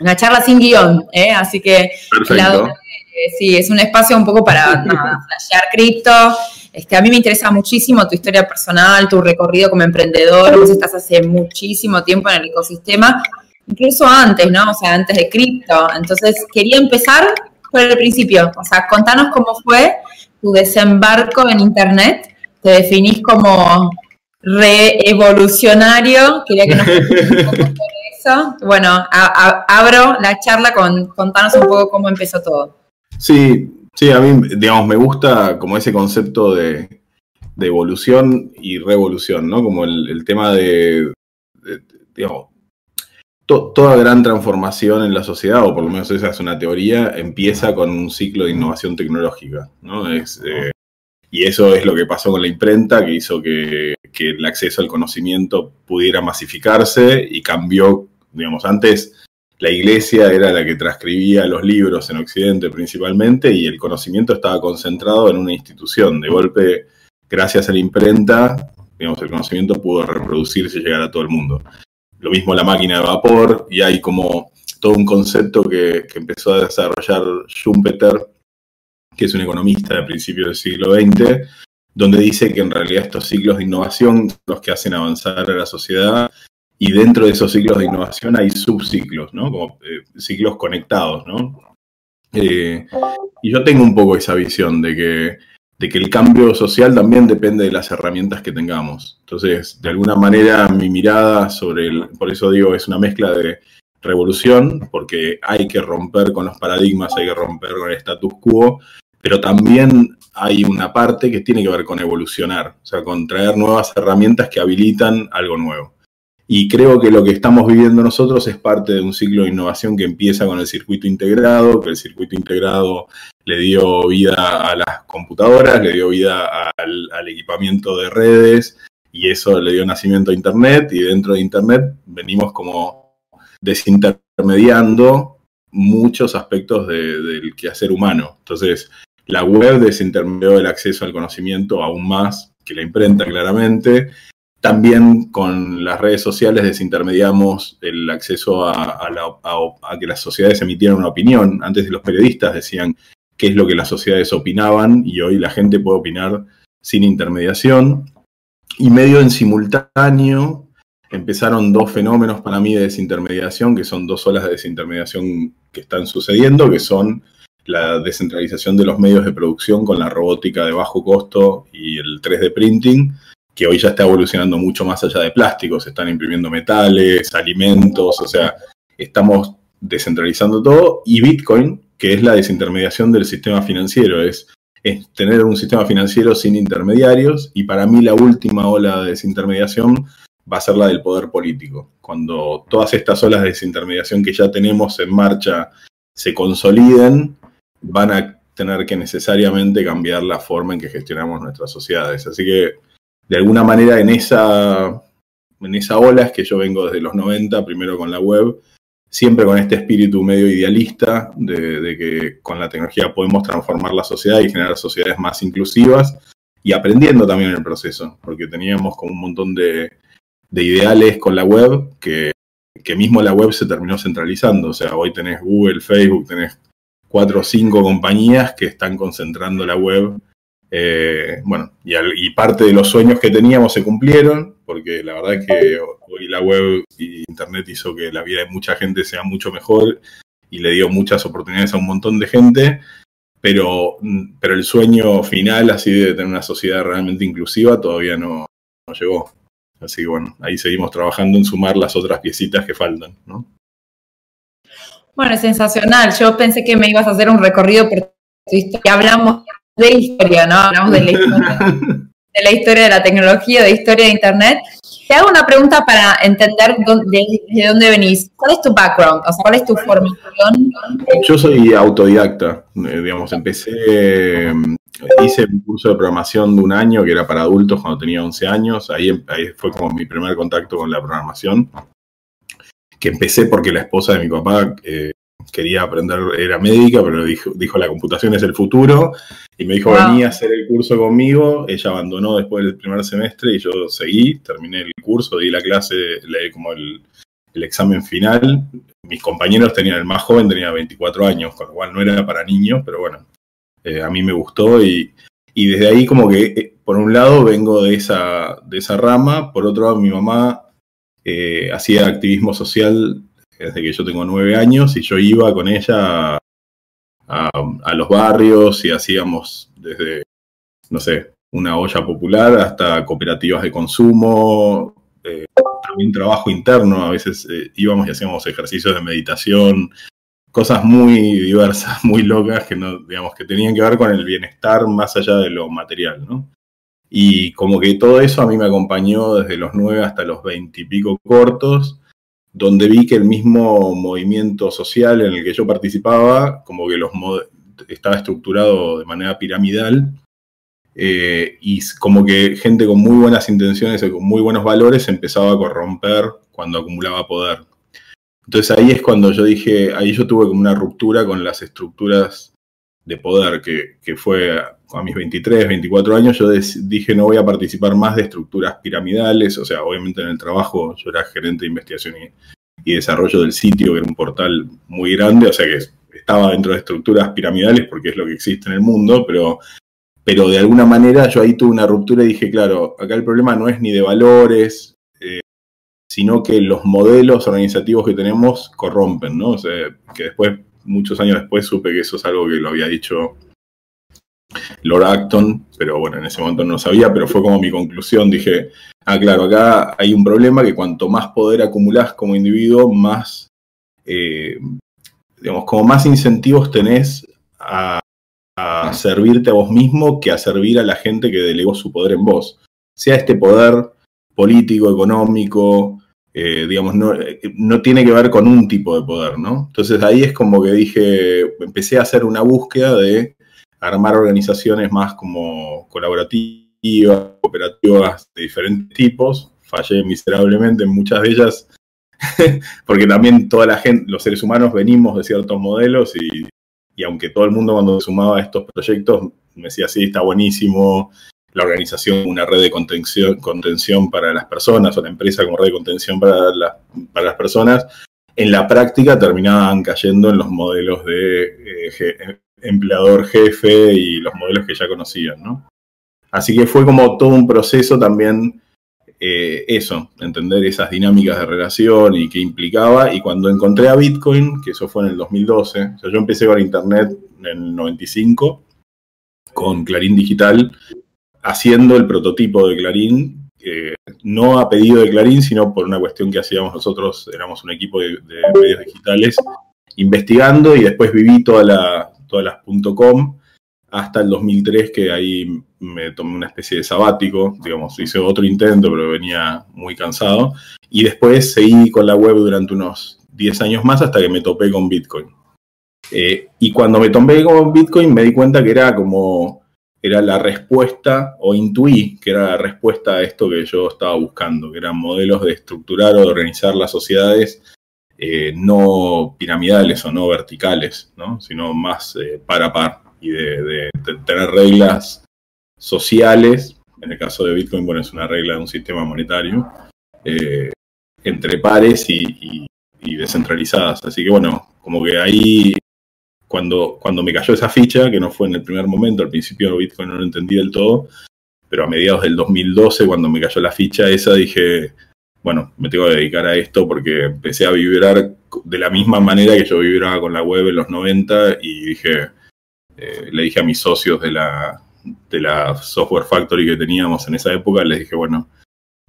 una charla sin guion, ¿eh? así que Perfecto. sí, es un espacio un poco para flashear cripto. Este, a mí me interesa muchísimo tu historia personal, tu recorrido como emprendedor, vos estás hace muchísimo tiempo en el ecosistema, incluso antes, ¿no? O sea, antes de cripto. Entonces, quería empezar por el principio, o sea, contanos cómo fue tu desembarco en Internet, te definís como reevolucionario, quería que nos Bueno, abro la charla con contanos un poco cómo empezó todo. Sí, sí, a mí, digamos, me gusta como ese concepto de, evolución y revolución, ¿no? Como el, tema de, digamos, toda gran transformación en la sociedad, o por lo menos esa es una teoría, empieza con un ciclo de innovación tecnológica, ¿no? Eh, y eso es lo que pasó con la imprenta, que hizo que, el acceso al conocimiento pudiera masificarse y cambió, digamos, antes la iglesia era la que transcribía los libros en Occidente principalmente y el conocimiento estaba concentrado en una institución. De golpe, gracias a la imprenta, digamos, el conocimiento pudo reproducirse y llegar a todo el mundo. Lo mismo la máquina de vapor y hay como todo un concepto que, que empezó a desarrollar Schumpeter que es un economista de principios del siglo XX, donde dice que en realidad estos ciclos de innovación los que hacen avanzar a la sociedad y dentro de esos ciclos de innovación hay subciclos, ¿no? Como eh, ciclos conectados, ¿no? Eh, y yo tengo un poco esa visión de que, de que el cambio social también depende de las herramientas que tengamos. Entonces, de alguna manera, mi mirada sobre el, por eso digo, es una mezcla de revolución, porque hay que romper con los paradigmas, hay que romper con el status quo, pero también hay una parte que tiene que ver con evolucionar, o sea, con traer nuevas herramientas que habilitan algo nuevo. Y creo que lo que estamos viviendo nosotros es parte de un ciclo de innovación que empieza con el circuito integrado, que el circuito integrado le dio vida a las computadoras, le dio vida al, equipamiento de redes y eso le dio nacimiento a Internet y dentro de Internet venimos como desintermediando muchos aspectos del quehacer humano. Entonces, la web desintermedió el acceso al conocimiento aún más que la imprenta, claramente. También con las redes sociales desintermediamos el acceso a, que las sociedades emitieran una opinión. Antes los periodistas decían qué es lo que las sociedades opinaban y hoy la gente puede opinar sin intermediación. Y medio en simultáneo empezaron dos fenómenos para mí de desintermediación, que son dos olas de desintermediación que están sucediendo, que son la descentralización de los medios de producción con la robótica de bajo costo y el 3D printing, que hoy ya está evolucionando mucho más allá de plásticos, están imprimiendo metales, alimentos, o sea, estamos descentralizando todo, y Bitcoin, que es la desintermediación del sistema financiero, es, es tener un sistema financiero sin intermediarios, y para mí la última ola de desintermediación va a ser la del poder político. Cuando todas estas olas de desintermediación que ya tenemos en marcha se consoliden, van a tener que necesariamente cambiar la forma en que gestionamos nuestras sociedades. Así que, de alguna manera, en esa, en esa ola es que yo vengo desde los 90, primero con la web, siempre con este espíritu medio idealista de, que con la tecnología podemos transformar la sociedad y generar sociedades más inclusivas y aprendiendo también en el proceso, porque teníamos como un montón de, de ideales con la web que, que mismo la web se terminó centralizando. O sea, hoy tenés Google, Facebook, tenés cuatro o cinco compañías que están concentrando la web. Eh, bueno, y, parte de los sueños que teníamos se cumplieron, porque la verdad es que hoy la web y Internet hizo que la vida de mucha gente sea mucho mejor y le dio muchas oportunidades a un montón de gente, pero, pero el sueño final, así de tener una sociedad realmente inclusiva, todavía no, no llegó. Así que bueno, ahí seguimos trabajando en sumar las otras piecitas que faltan, ¿no? Bueno, sensacional. Yo pensé que me ibas a hacer un recorrido por tu. Hablamos de historia, ¿no? Hablamos de la historia, de la, historia de la tecnología, de historia de Internet. Te hago una pregunta para entender de, dónde venís. ¿Cuál es tu background? O sea, ¿cuál es tu formación? Yo soy autodidacta. Eh, digamos, empecé, eh, hice un curso de programación de un año que era para adultos cuando tenía 11 años. Ahí, ahí fue como mi primer contacto con la programación que empecé porque la esposa de mi papá eh, quería aprender, era médica, pero dijo, dijo, la computación es el futuro, y me dijo, venía a hacer el curso conmigo, ella abandonó después del primer semestre y yo seguí, terminé el curso, di la clase, leí como el, el examen final. Mis compañeros tenían, el más joven tenía 24 años, con lo cual no era para niños, pero bueno, eh, a mí me gustó y, desde ahí como que, eh, por un lado, vengo de esa, de esa rama, por otro lado, mi mamá eh, hacía activismo social desde que yo tengo nueve años y yo iba con ella a, los barrios y hacíamos desde, no sé, una olla popular hasta cooperativas de consumo, eh, también trabajo interno, a veces eh, íbamos y hacíamos ejercicios de meditación, cosas muy diversas, muy locas que no, digamos, que tenían que ver con el bienestar más allá de lo material, ¿no? Y como que todo eso a mí me acompañó desde los nueve hasta los veintipico cortos, donde vi que el mismo movimiento social en el que yo participaba, como que los estaba estructurado de manera piramidal eh, y como que gente con muy buenas intenciones y con muy buenos valores empezaba a corromper cuando acumulaba poder. Entonces ahí es cuando yo dije, ahí yo tuve como una ruptura con las estructuras de poder, que, que fue a mis 23, 24 años, yo dije no voy a participar más de estructuras piramidales, o sea, obviamente en el trabajo yo era gerente de investigación y, y desarrollo del sitio, que era un portal muy grande, o sea que estaba dentro de estructuras piramidales porque es lo que existe en el mundo, pero pero de alguna manera yo ahí tuve una ruptura y dije, claro, acá el problema no es ni de valores, eh, sino que los modelos organizativos que tenemos corrompen, ¿no? O sea, que después, muchos años después, supe que eso es algo que lo había dicho Lord Acton, pero bueno, en ese momento no lo sabía, pero fue como mi conclusión, dije, ah, claro, acá hay un problema que cuanto más poder acumulás como individuo, más, eh, digamos, como más incentivos tenés a a servirte a vos mismo que a servir a la gente que delegó su poder en vos. Sea este poder político, económico, eh, digamos, no, no, tiene que ver con un tipo de poder, ¿no? Entonces ahí es como que dije, empecé a hacer una búsqueda de armar organizaciones más como colaborativas, cooperativas de diferentes tipos. Fallé miserablemente en muchas de ellas, porque también toda la gente, los seres humanos venimos de ciertos modelos y y aunque todo el mundo cuando sumaba a estos proyectos me decía, sí, está buenísimo, la organización una red de contención, contención para las personas o la empresa como red de contención para, para las personas, en la práctica terminaban cayendo en los modelos de eh, empleador jefe y los modelos que ya conocían, ¿no? Así que fue como todo un proceso también eh, eso, entender esas dinámicas de relación y qué implicaba. Y cuando encontré a Bitcoin, que eso fue en el 2012, o sea, yo empecé con Internet en el 95, con Clarín Digital, haciendo el prototipo de Clarín, no a pedido de Clarín, sino por una cuestión que hacíamos nosotros, éramos un equipo de, medios digitales, investigando y después viví toda la, todas las .com hasta el 2003 que ahí me tomé una especie de sabático, digamos, hice otro intento, pero venía muy cansado. Y después seguí con la web durante unos 10 años más hasta que me topé con Bitcoin. Eh, y cuando me topé con Bitcoin me di cuenta que era como, era la respuesta, o intuí que era la respuesta a esto que yo estaba buscando, que eran modelos de estructurar o de organizar las sociedades eh, no piramidales o no verticales, ¿no? sino más eh, par a par y de, tener reglas sociales, en el caso de Bitcoin, bueno, es una regla de un sistema monetario, eh, entre pares y, descentralizadas. Así que bueno, como que ahí, cuando, cuando me cayó esa ficha, que no fue en el primer momento, al principio Bitcoin no lo entendí del todo, pero a mediados del 2012, cuando me cayó la ficha esa, dije, bueno, me tengo que dedicar a esto porque empecé a vibrar de la misma manera que yo vibraba con la web en los 90 y dije, eh, le dije a mis socios de la, de la software factory que teníamos en esa época, les dije, bueno,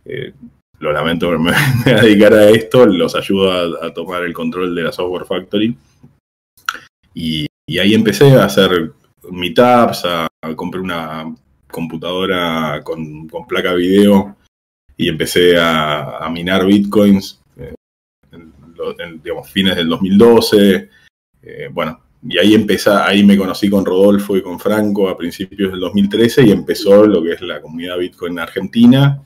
eh, lo lamento, pero me, voy a dedicar a esto, los ayudo a, tomar el control de la software factory. Y, ahí empecé a hacer meetups, a, a comprar una computadora con, placa video y empecé a, minar bitcoins eh, en, digamos, fines del 2012. bueno, y ahí empezó, ahí me conocí con Rodolfo y con Franco a principios del 2013 y empezó lo que es la comunidad Bitcoin en Argentina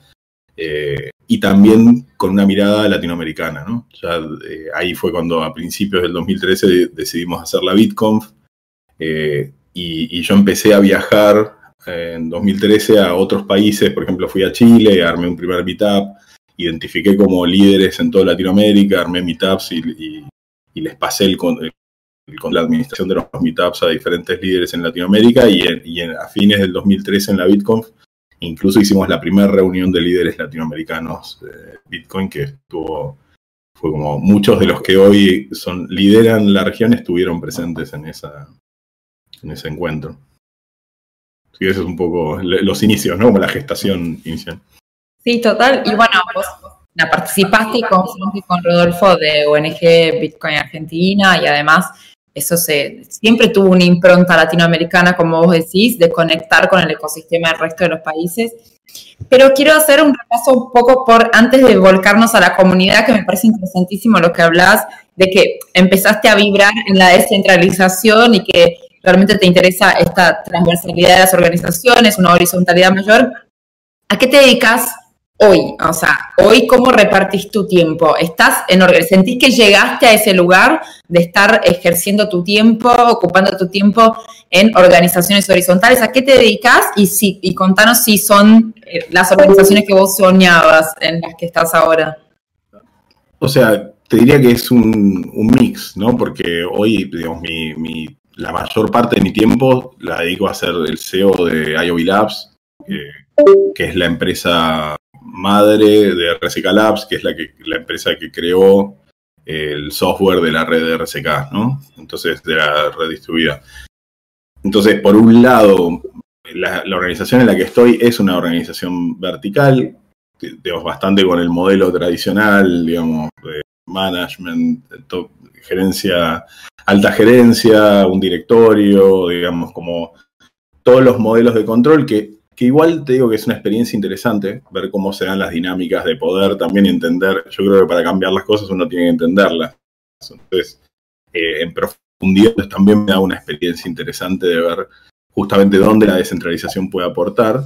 eh, y también con una mirada latinoamericana, ¿no? Ya eh, ahí fue cuando a principios del 2013 decidimos hacer la BitConf eh, y, yo empecé a viajar en 2013 a otros países, por ejemplo fui a Chile, armé un primer meetup identifiqué como líderes en toda Latinoamérica, armé meetups y, y, les pasé el, con la administración de los meetups a diferentes líderes en Latinoamérica y, y a fines del 2013 en la BitConf incluso hicimos la primera reunión de líderes latinoamericanos de Bitcoin que estuvo fue como muchos de los que hoy son lideran la región estuvieron presentes en esa en ese encuentro. Así que eso es un poco los inicios, ¿no? Como la gestación inicial. Sí, total. Y bueno, vos la participaste con, con Rodolfo de ONG Bitcoin Argentina y además eso se, siempre tuvo una impronta latinoamericana, como vos decís, de conectar con el ecosistema del resto de los países. Pero quiero hacer un repaso un poco por, antes de volcarnos a la comunidad, que me parece interesantísimo lo que hablas, de que empezaste a vibrar en la descentralización y que realmente te interesa esta transversalidad de las organizaciones, una horizontalidad mayor. ¿A qué te dedicas hoy? O sea, hoy, ¿cómo repartís tu tiempo? ¿Estás en ¿Sentís que llegaste a ese lugar de estar ejerciendo tu tiempo, ocupando tu tiempo en organizaciones horizontales? ¿A qué te dedicas? Y, si, y contanos si son eh, las organizaciones que vos soñabas en las que estás ahora. O sea, te diría que es un, mix, ¿no? Porque hoy, digamos, la mayor parte de mi tiempo la dedico a ser el CEO de IOV Labs, que es la empresa madre de RSK Labs, que es la, que, la empresa que creó el software de la red de RSK, ¿no? Entonces, de la red distribuida. Entonces, por un lado, la, organización en la que estoy es una organización vertical, digamos, bastante con el modelo tradicional, digamos, de management, gerencia, alta gerencia, un directorio, digamos, como todos los modelos de control que que igual te digo que es una experiencia interesante ver cómo se dan las dinámicas de poder también entender. Yo creo que para cambiar las cosas uno tiene que entenderlas. Entonces, eh, en profundidad también me da una experiencia interesante de ver justamente dónde la descentralización puede aportar.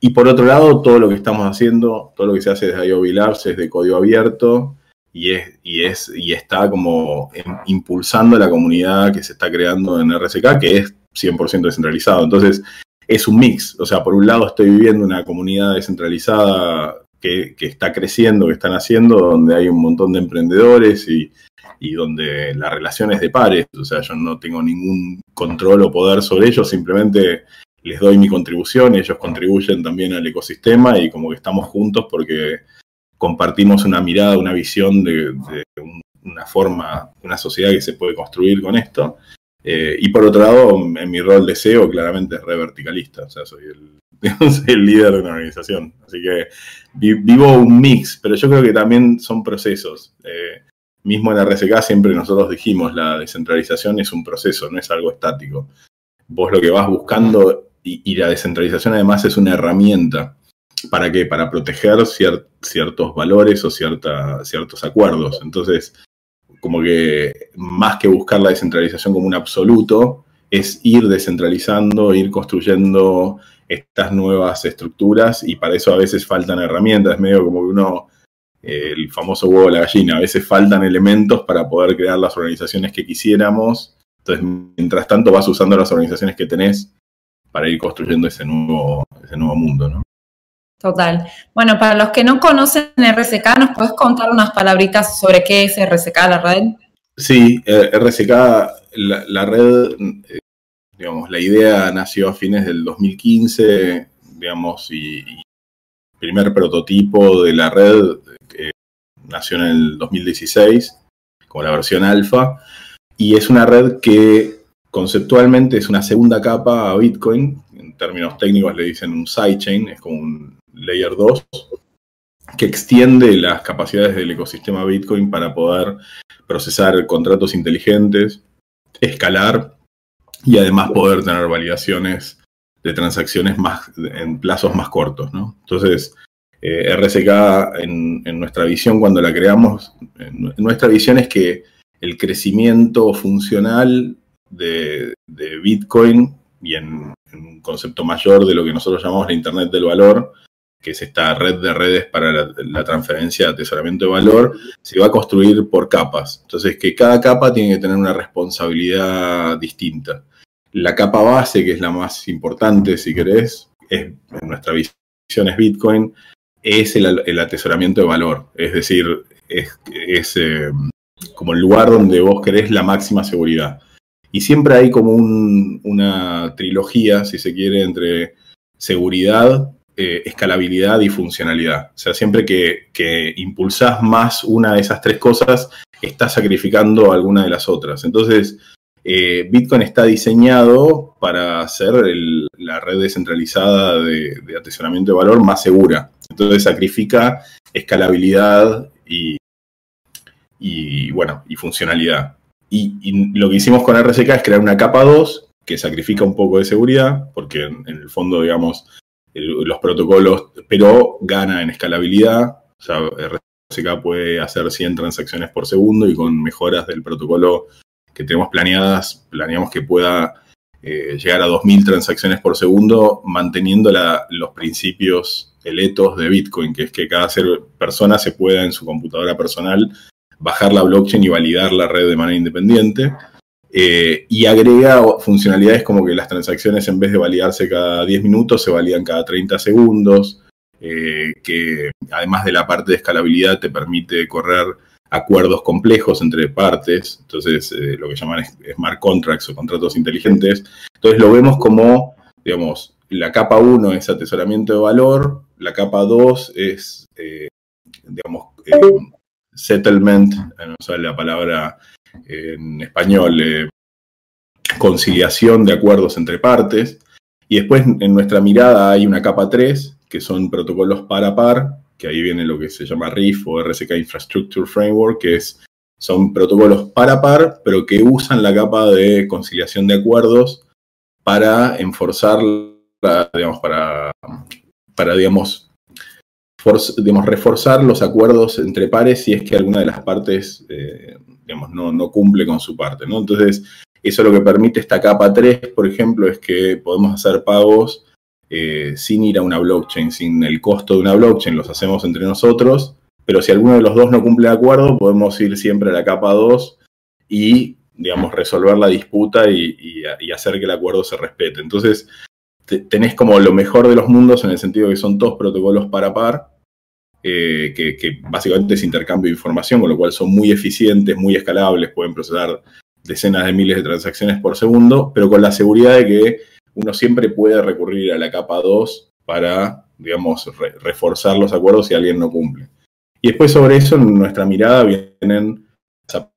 Y por otro lado, todo lo que estamos haciendo, todo lo que se hace desde IOB Labs es de código abierto y, es, y, es, y está como impulsando la comunidad que se está creando en RSK, que es 100% descentralizado. Entonces, es un mix. O sea, por un lado estoy viviendo una comunidad descentralizada que, está creciendo, que están haciendo, donde hay un montón de emprendedores y, donde la relación es de pares. O sea, yo no tengo ningún control o poder sobre ellos, simplemente les doy mi contribución, ellos contribuyen también al ecosistema y como que estamos juntos porque compartimos una mirada, una visión de, de una forma, una sociedad que se puede construir con esto. Eh, y por otro lado, en mi rol de SEO, claramente es re verticalista, o sea, soy el, el líder de una organización. Así que vivo un mix, pero yo creo que también son procesos. Eh, mismo en RSK siempre nosotros dijimos, la descentralización es un proceso, no es algo estático. Vos lo que vas buscando, y, la descentralización además es una herramienta. ¿Para qué? Para proteger ciertos valores o ciertos acuerdos. Entonces, como que más que buscar la descentralización como un absoluto, es ir descentralizando, ir construyendo estas nuevas estructuras y para eso a veces faltan herramientas, es medio como que uno, el famoso huevo de la gallina, a veces faltan elementos para poder crear las organizaciones que quisiéramos, entonces mientras tanto vas usando las organizaciones que tenés para ir construyendo ese nuevo, ese nuevo mundo, ¿no? Total. Bueno, para los que no conocen RSK, ¿nos puedes contar unas palabritas sobre qué es RSK, la red? Sí, eh, RSK, la, red, eh, digamos, la idea nació a fines del 2015, digamos, y, el primer prototipo de la red eh, nació en el 2016, como la versión alfa, y es una red que conceptualmente es una segunda capa a Bitcoin, en términos técnicos le dicen un sidechain, es como un Layer 2, que extiende las capacidades del ecosistema Bitcoin para poder procesar contratos inteligentes, escalar y además poder tener validaciones de transacciones más, en plazos más cortos. Entonces, eh, RSK en, nuestra visión cuando la creamos, en, nuestra visión es que el crecimiento funcional de, Bitcoin y en, un concepto mayor de lo que nosotros llamamos la Internet del Valor, que es esta red de redes para la, transferencia de atesoramiento de valor, se va a construir por capas. Entonces, que cada capa tiene que tener una responsabilidad distinta. La capa base, que es la más importante, si querés, es, en nuestra visión es Bitcoin, es el, atesoramiento de valor. Es decir, es, eh, como el lugar donde vos querés la máxima seguridad. Y siempre hay como una trilogía, si se quiere, entre seguridad, eh, escalabilidad y funcionalidad. O sea, siempre que, que impulsás más una de esas tres cosas, estás sacrificando alguna de las otras. Entonces, eh, Bitcoin está diseñado para ser la red descentralizada de, atesoramiento de valor más segura. Entonces sacrifica escalabilidad y, bueno, y funcionalidad. Y, lo que hicimos con RSK es crear una capa 2 que sacrifica un poco de seguridad, porque en, el fondo, digamos, los protocolos, pero gana en escalabilidad. O sea, RSK puede hacer 100 transacciones por segundo y con mejoras del protocolo que tenemos planeadas, planeamos que pueda eh, llegar a 2.000 transacciones por segundo, manteniendo los principios, eletos de Bitcoin, que es que cada ser, persona se pueda en su computadora personal bajar la blockchain y validar la red de manera independiente. Eh, y agrega funcionalidades como que las transacciones en vez de validarse cada 10 minutos se validan cada 30 segundos, eh, que además de la parte de escalabilidad te permite correr acuerdos complejos entre partes, entonces eh, lo que llaman smart contracts o contratos inteligentes. Entonces lo vemos como, digamos, la capa 1 es atesoramiento de valor, la capa 2 es, digamos, settlement, no sé la palabra en español, conciliación de acuerdos entre partes. Y después en nuestra mirada hay una capa 3, que son protocolos par a par, que ahí viene lo que se llama RIF o RSK Infrastructure Framework, que es, son protocolos para par, pero que usan la capa de conciliación de acuerdos para enforzar, digamos, para, para digamos, reforzar los acuerdos entre pares si es que alguna de las partes, eh, no, cumple con su parte, ¿no? Entonces, eso lo que permite esta capa 3, por ejemplo, es que podemos hacer pagos eh, sin ir a una blockchain, sin el costo de una blockchain, los hacemos entre nosotros, pero si alguno de los dos no cumple de acuerdo, podemos ir siempre a la capa 2 y, digamos, resolver la disputa y, hacer que el acuerdo se respete. Entonces, tenés como lo mejor de los mundos en el sentido que son dos protocolos para par, eh, que, básicamente es intercambio de información, con lo cual son muy eficientes, muy escalables, pueden procesar decenas de miles de transacciones por segundo, pero con la seguridad de que uno siempre puede recurrir a la capa 2 para, digamos, reforzar los acuerdos si alguien no cumple. Y después sobre eso, en nuestra mirada vienen las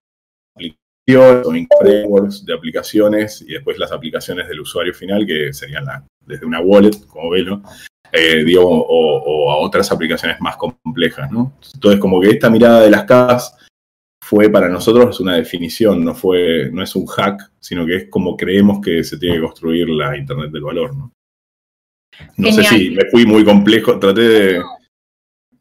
aplicaciones frameworks de aplicaciones y después las aplicaciones del usuario final, que serían desde una wallet, como velo, eh, o, a otras aplicaciones más complejas, ¿no? Entonces, como que esta mirada de las capas fue para nosotros una definición, no, fue, no es un hack, sino que es como creemos que se tiene que construir la Internet del valor. No, no sé si me fui muy complejo, traté de...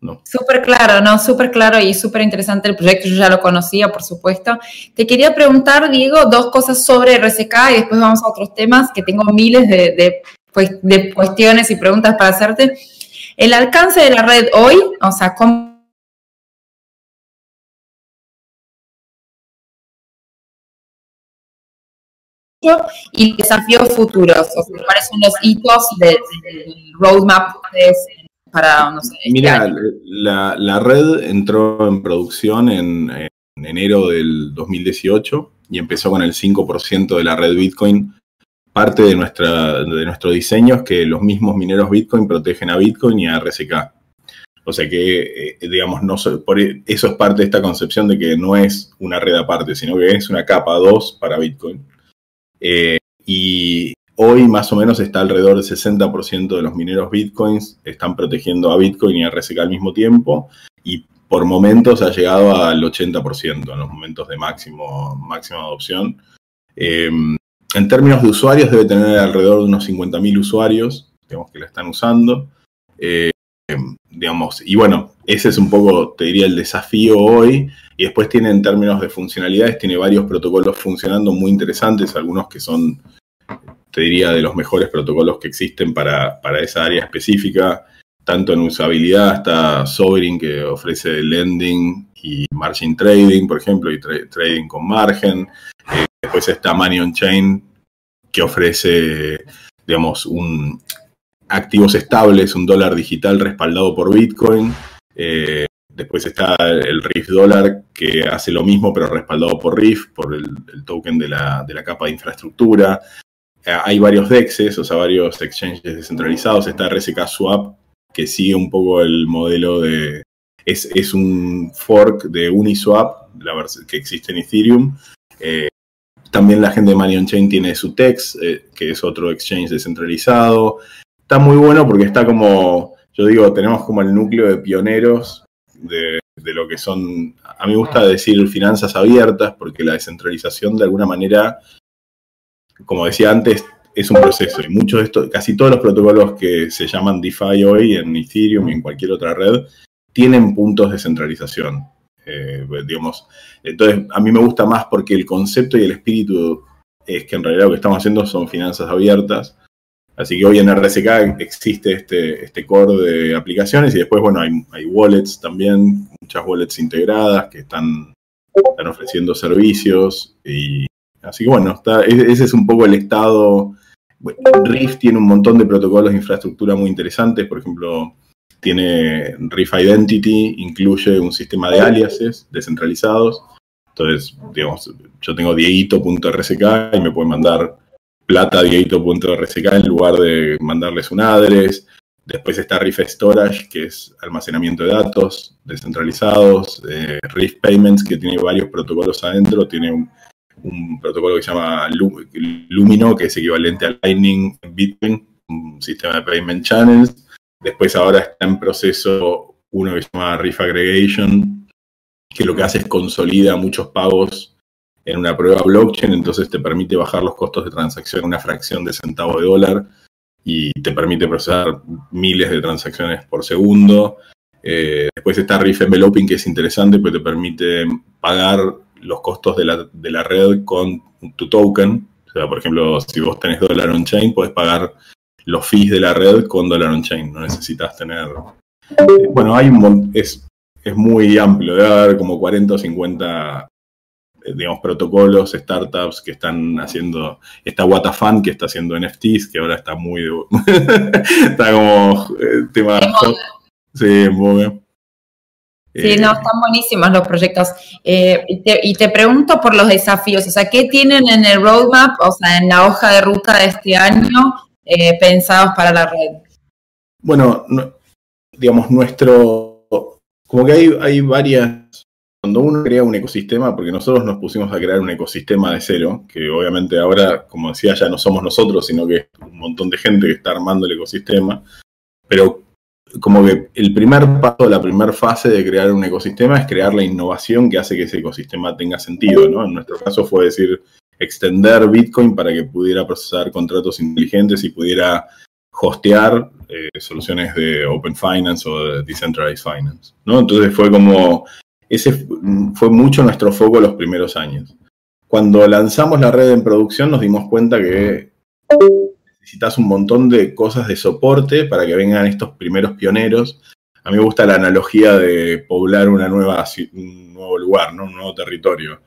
No. Súper claro, ¿no? Súper claro y súper interesante el proyecto, yo ya lo conocía, por supuesto. Te quería preguntar, Diego, dos cosas sobre RSK y después vamos a otros temas, que tengo miles de, de, pues, de cuestiones y preguntas para hacerte. El alcance de la red hoy, o sea, ¿cómo y desafíos futuros, o sea, cuáles son los hitos del roadmap para, no sé. Este Mira, la, red entró en producción en, enero del 2018 y empezó con el 5% de la red Bitcoin. Parte de, nuestra, de nuestro diseño es que los mismos mineros Bitcoin protegen a Bitcoin y a RSK. O sea que, eh, digamos, no, por e, eso es parte de esta concepción de que no es una red aparte, sino que es una capa 2 para Bitcoin. Eh, y hoy más o menos está alrededor del 60% de los mineros bitcoins están protegiendo a Bitcoin y a RSK al mismo tiempo. Y por momentos ha llegado al 80% en los momentos de máximo, máxima adopción. Eh, en términos de usuarios, debe tener alrededor de unos 50.000 usuarios digamos, que la están usando. Eh, digamos, y bueno, ese es un poco, te diría, el desafío hoy. Y después tiene en términos de funcionalidades, tiene varios protocolos funcionando muy interesantes, algunos que son, te diría, de los mejores protocolos que existen para, esa área específica, tanto en usabilidad hasta Sovereign, que ofrece lending y margin trading, por ejemplo, y trading con margen. Eh, después está Money on Chain, que ofrece, digamos, un, activos estables, un dólar digital respaldado por Bitcoin. Eh, después está el RIF dólar, que hace lo mismo, pero respaldado por RIF, por el, token de la, capa de infraestructura. Eh, hay varios DEXs, o sea, varios exchanges descentralizados. Está RSK Swap, que sigue un poco el modelo de... Es, un fork de Uniswap, la que existe en Ethereum. Eh, también la gente de Money on Chain tiene su TEX, que es otro exchange descentralizado está muy bueno porque está como, yo digo, tenemos como el núcleo de pioneros de, lo que son, a mí me gusta decir finanzas abiertas porque la descentralización de alguna manera, como decía antes, es un proceso y muchos de estos, casi todos los protocolos que se llaman DeFi hoy en Ethereum y en cualquier otra red tienen puntos de centralización. Eh, digamos, entonces a mí me gusta más porque el concepto y el espíritu es que en realidad lo que estamos haciendo son finanzas abiertas Así que hoy en RSK existe este, este core de aplicaciones y después, bueno, hay, wallets también, muchas wallets integradas que están, están ofreciendo servicios. Y, así que bueno, está, ese es un poco el estado. Rift tiene un montón de protocolos de infraestructura muy interesantes, por ejemplo, tiene Rift Identity, incluye un sistema de aliases descentralizados. Entonces, digamos, yo tengo dieguito.rsk y me pueden mandar plata dieguito.rsk en lugar de mandarles un address. Después está Riff Storage, que es almacenamiento de datos descentralizados. Eh, Riff Payments, que tiene varios protocolos adentro. Tiene un, protocolo que se llama Lumino, que es equivalente a Lightning Bitcoin, un sistema de payment channels. Después ahora está en proceso uno que se llama Riff Aggregation, que lo que hace es consolida muchos pagos en una prueba blockchain, entonces te permite bajar los costos de transacción una fracción de centavo de dólar y te permite procesar miles de transacciones por segundo. Eh, después está Riff Enveloping, que es interesante, porque te permite pagar los costos de la, de la red con tu token. O sea, por ejemplo, si vos tenés dólar on-chain, puedes pagar los fees de la red con dólar on-chain. No necesitas tener... Eh, bueno, hay un es, es muy amplio, debe haber como 40 o 50 eh, digamos, protocolos, startups que están haciendo, esta Watafan que está haciendo NFTs, que ahora está muy, está como eh, tema... Sí, muy bien. Sí, no, están buenísimos los proyectos. y, te, pregunto por los desafíos, o sea, ¿qué tienen en el roadmap, o sea, en la hoja de ruta de este año pensados para la red? Bueno, digamos, nuestro, como que hay, hay varias cuando uno crea un ecosistema, porque nosotros nos pusimos a crear un ecosistema de cero, que obviamente ahora, como decía, ya no somos nosotros, sino que es un montón de gente que está armando el ecosistema, pero como que el primer paso, la primera fase de crear un ecosistema es crear la innovación que hace que ese ecosistema tenga sentido, ¿no? En nuestro caso fue decir, extender Bitcoin para que pudiera procesar contratos inteligentes y pudiera hostear eh, soluciones de Open Finance o de Decentralized Finance, ¿no? Entonces fue como ese fue mucho nuestro foco los primeros años. Cuando lanzamos la red en producción nos dimos cuenta que necesitas un montón de cosas de soporte para que vengan estos primeros pioneros. A mí me gusta la analogía de poblar una nueva, un nuevo lugar, ¿no? un nuevo territorio.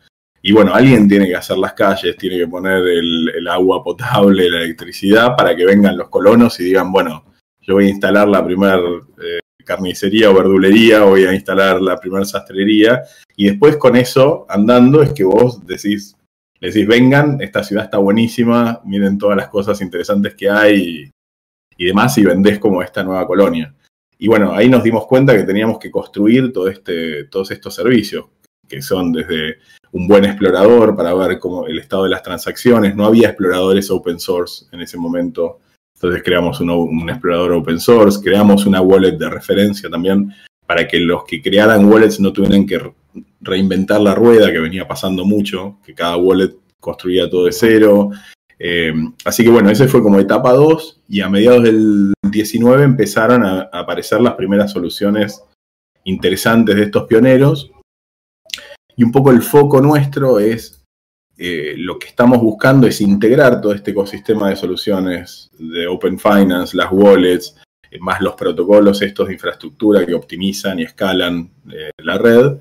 Y bueno, alguien tiene que hacer las calles, tiene que poner el, agua potable, la electricidad, para que vengan los colonos y digan, bueno, yo voy a instalar la primera eh, carnicería o verdulería, voy a instalar la primera sastrería, y después con eso, andando, es que vos decís, decís, vengan, esta ciudad está buenísima, miren todas las cosas interesantes que hay y, demás, y vendés como esta nueva colonia. Y bueno, ahí nos dimos cuenta que teníamos que construir todo este, todos estos servicios, que son desde un buen explorador para ver cómo el estado de las transacciones. No había exploradores open source en ese momento entonces creamos un, explorador open source, creamos una wallet de referencia también para que los que crearan wallets no tuvieran que reinventar la rueda, que venía pasando mucho, que cada wallet construía todo de cero. Eh, así que bueno, ese fue como etapa 2 y a mediados del 19 empezaron a, a aparecer las primeras soluciones interesantes de estos pioneros. Y un poco el foco nuestro es eh, lo que estamos buscando es integrar todo este ecosistema de soluciones de Open Finance, las wallets, eh, más los protocolos estos de infraestructura que optimizan y escalan eh, la red,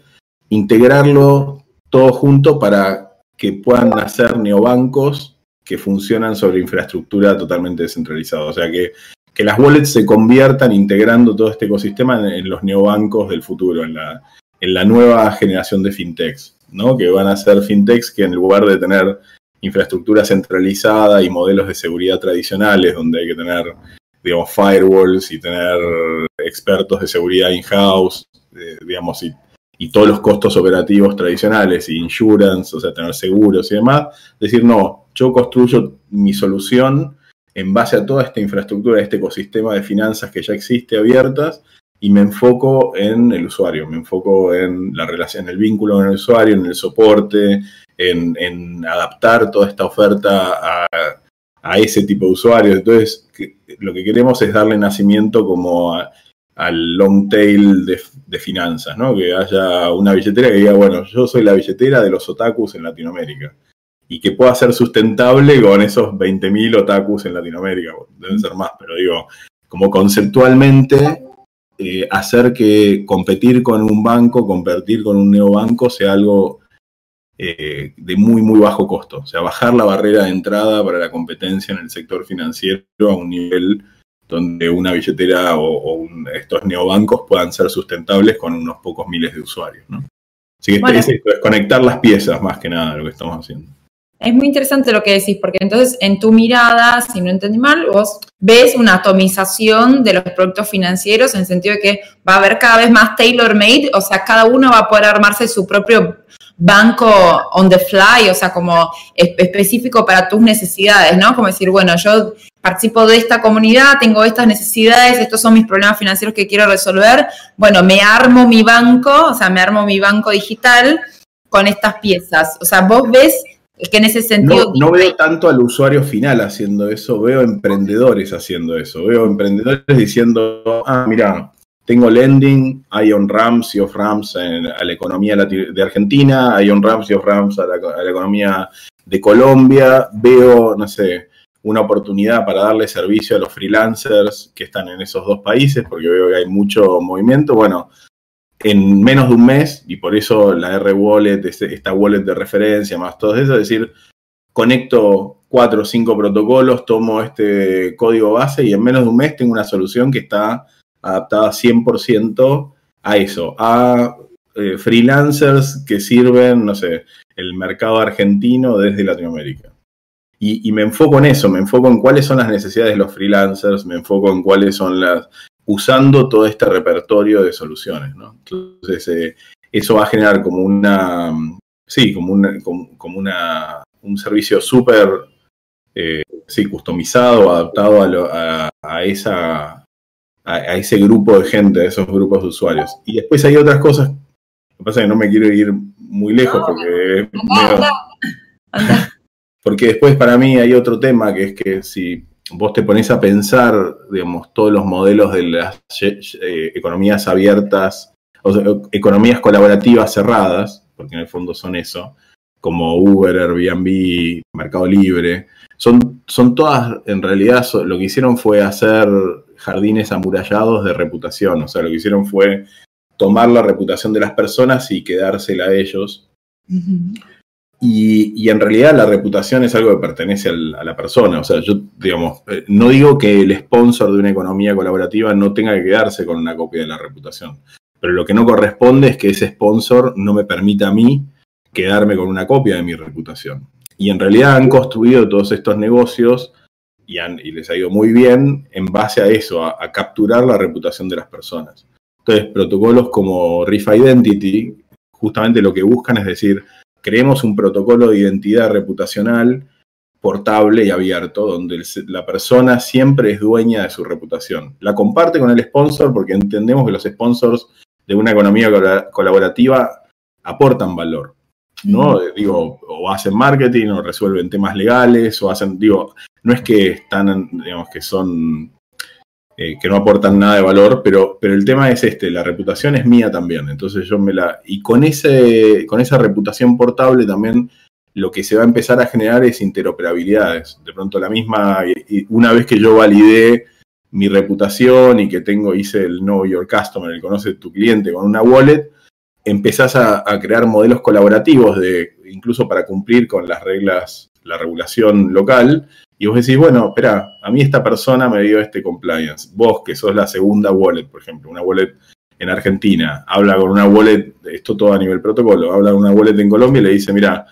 integrarlo todo junto para que puedan hacer neobancos que funcionan sobre infraestructura totalmente descentralizada. O sea que que las wallets se conviertan integrando todo este ecosistema en, los neobancos del futuro, en la, en la nueva generación de fintechs, ¿no? que van a ser fintechs que en lugar de tener infraestructura centralizada y modelos de seguridad tradicionales donde hay que tener digamos, firewalls y tener expertos de seguridad in-house, eh, digamos, y, todos los costos operativos tradicionales, y insurance, o sea, tener seguros y demás, decir, no, yo construyo mi solución en base a toda esta infraestructura, este ecosistema de finanzas que ya existe abiertas, y me enfoco en el usuario, me enfoco en la relación, en el vínculo con el usuario, en el soporte, en, adaptar toda esta oferta a a ese tipo de usuarios. Entonces, lo que queremos es darle nacimiento como al long tail de, finanzas, ¿no? Que haya una billetera que diga, bueno, yo soy la billetera de los otakus en Latinoamérica. Y que pueda ser sustentable con esos 20.000 otakus en Latinoamérica. Deben ser más, pero digo, como conceptualmente, eh, hacer que competir con un banco, competir con un neobanco sea algo eh, de muy, muy bajo costo. O sea, bajar la barrera de entrada para la competencia en el sector financiero a un nivel donde una billetera o, estos neobancos puedan ser sustentables con unos pocos miles de usuarios. ¿no? Así que es, conectar las piezas más que nada lo que estamos haciendo. Es muy interesante lo que decís, porque entonces en tu mirada, si no entendí mal, vos ves una atomización de los productos financieros en el sentido de que va a haber cada vez más tailor-made, o sea, cada uno va a poder armarse su propio banco on the fly, o sea, como específico para tus necesidades, ¿no? Como decir, bueno, yo participo de esta comunidad, tengo estas necesidades, estos son mis problemas financieros que quiero resolver, bueno, me armo mi banco, o sea, me armo mi banco digital con estas piezas. O sea, vos ves que en ese sentido... No, no veo tanto al usuario final haciendo eso, veo emprendedores haciendo eso, veo emprendedores diciendo, ah, mira, tengo lending, hay on-ramps y off-ramps a la economía de Argentina, hay on-ramps y off-ramps a, la, economía de Colombia. Veo, no sé, una oportunidad para darle servicio a los freelancers que están en esos dos países, porque veo que hay mucho movimiento. Bueno, en menos de un mes, y por eso la R-Wallet, este, esta wallet de referencia, más todo eso, es decir, conecto cuatro o cinco protocolos, tomo este código base y en menos de un mes tengo una solución que está adaptada 100% a eso, a eh, freelancers que sirven, no sé, el mercado argentino desde Latinoamérica. Y, me enfoco en eso, me enfoco en cuáles son las necesidades de los freelancers, me enfoco en cuáles son las, usando todo este repertorio de soluciones, ¿no? Entonces, eh, eso va a generar como una, sí, como, una, como, una, un servicio súper, eh, sí, customizado, adaptado a, a, esa, a, ese grupo de gente, a esos grupos de usuarios. Y después hay otras cosas. Lo que pasa es que no me quiero ir muy lejos porque. porque después para mí hay otro tema que es que si vos te pones a pensar, digamos, todos los modelos de las eh, economías abiertas, o economías colaborativas cerradas, porque en el fondo son eso, como Uber, Airbnb, Mercado Libre, son, son todas, en realidad, lo que hicieron fue hacer jardines amurallados de reputación. O sea, lo que hicieron fue tomar la reputación de las personas y quedársela a ellos. Y, en realidad la reputación es algo que pertenece a la persona. O sea, yo, digamos, eh, no digo que el sponsor de una economía colaborativa no tenga que quedarse con una copia de la reputación. Pero lo que no corresponde es que ese sponsor no me permita a mí quedarme con una copia de mi reputación. Y en realidad han construido todos estos negocios y, les ha ido muy bien en base a eso, a, capturar la reputación de las personas. Entonces, protocolos como Riff Identity, justamente lo que buscan es decir, creemos un protocolo de identidad reputacional portable y abierto, donde la persona siempre es dueña de su reputación. La comparte con el sponsor porque entendemos que los sponsors de una economía colaborativa aportan valor. ¿no? Digo, o hacen marketing, o resuelven temas legales, o hacen, digo, no es que están, digamos, que son, eh, que no aportan nada de valor, pero, pero el tema es este, la reputación es mía también, entonces yo me la, y con, ese, con esa reputación portable también lo que se va a empezar a generar es interoperabilidades. De pronto la misma, una vez que yo validé mi reputación y que tengo, hice el Know Your Customer, el conoce tu cliente con una wallet, empezás a, crear modelos colaborativos de incluso para cumplir con las reglas la regulación local, y vos decís, bueno, espera, a mí esta persona me dio este compliance. Vos, que sos la segunda wallet, por ejemplo, una wallet en Argentina, habla con una wallet, esto todo a nivel protocolo, habla con una wallet en Colombia y le dice, mira,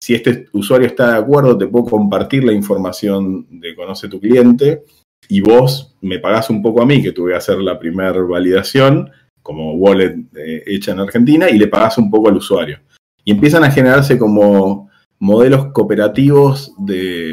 si este usuario está de acuerdo, te puedo compartir la información de conoce tu cliente y vos me pagás un poco a mí, que tuve que hacer la primera validación como wallet eh, hecha en Argentina, y le pagás un poco al usuario. Y empiezan a generarse como modelos cooperativos de,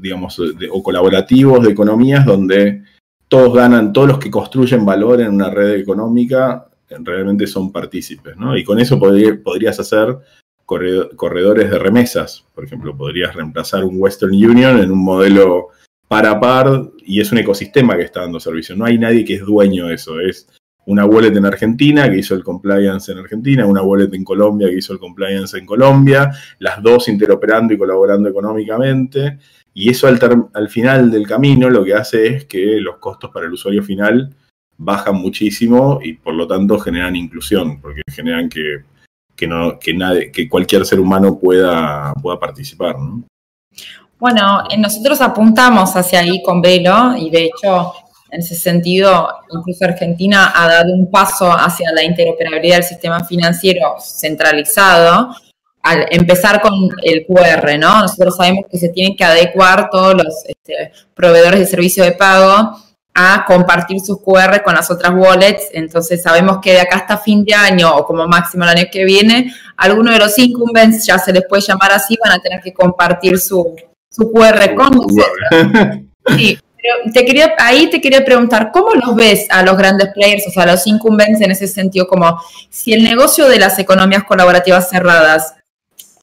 digamos, o colaborativos de economías donde todos ganan, todos los que construyen valor en una red económica realmente son partícipes, ¿no? Y con eso podrías hacer corredores de remesas, por ejemplo, podrías reemplazar un Western Union en un modelo par a par y es un ecosistema que está dando servicio. No hay nadie que es dueño de eso, es una wallet en Argentina que hizo el compliance en Argentina, una wallet en Colombia que hizo el compliance en Colombia, las dos interoperando y colaborando económicamente. Y eso al, al, final del camino lo que hace es que los costos para el usuario final bajan muchísimo y por lo tanto generan inclusión, porque generan que, que, no, que, nadie, que cualquier ser humano pueda, pueda participar. Bueno, nosotros apuntamos hacia ahí con Velo y de hecho en ese sentido, incluso Argentina ha dado un paso hacia la interoperabilidad del sistema financiero centralizado al empezar con el QR, ¿no? Nosotros sabemos que se tienen que adecuar todos los este, proveedores de servicio de pago a compartir sus QR con las otras wallets. Entonces sabemos que de acá hasta fin de año o como máximo el año que viene, algunos de los incumbents, ya se les puede llamar así, van a tener que compartir su, su QR con nosotros. Sí, te quería, ahí te quería preguntar, ¿cómo los ves a los grandes players, o sea, a los incumbents en ese sentido? Como si el negocio de las economías colaborativas cerradas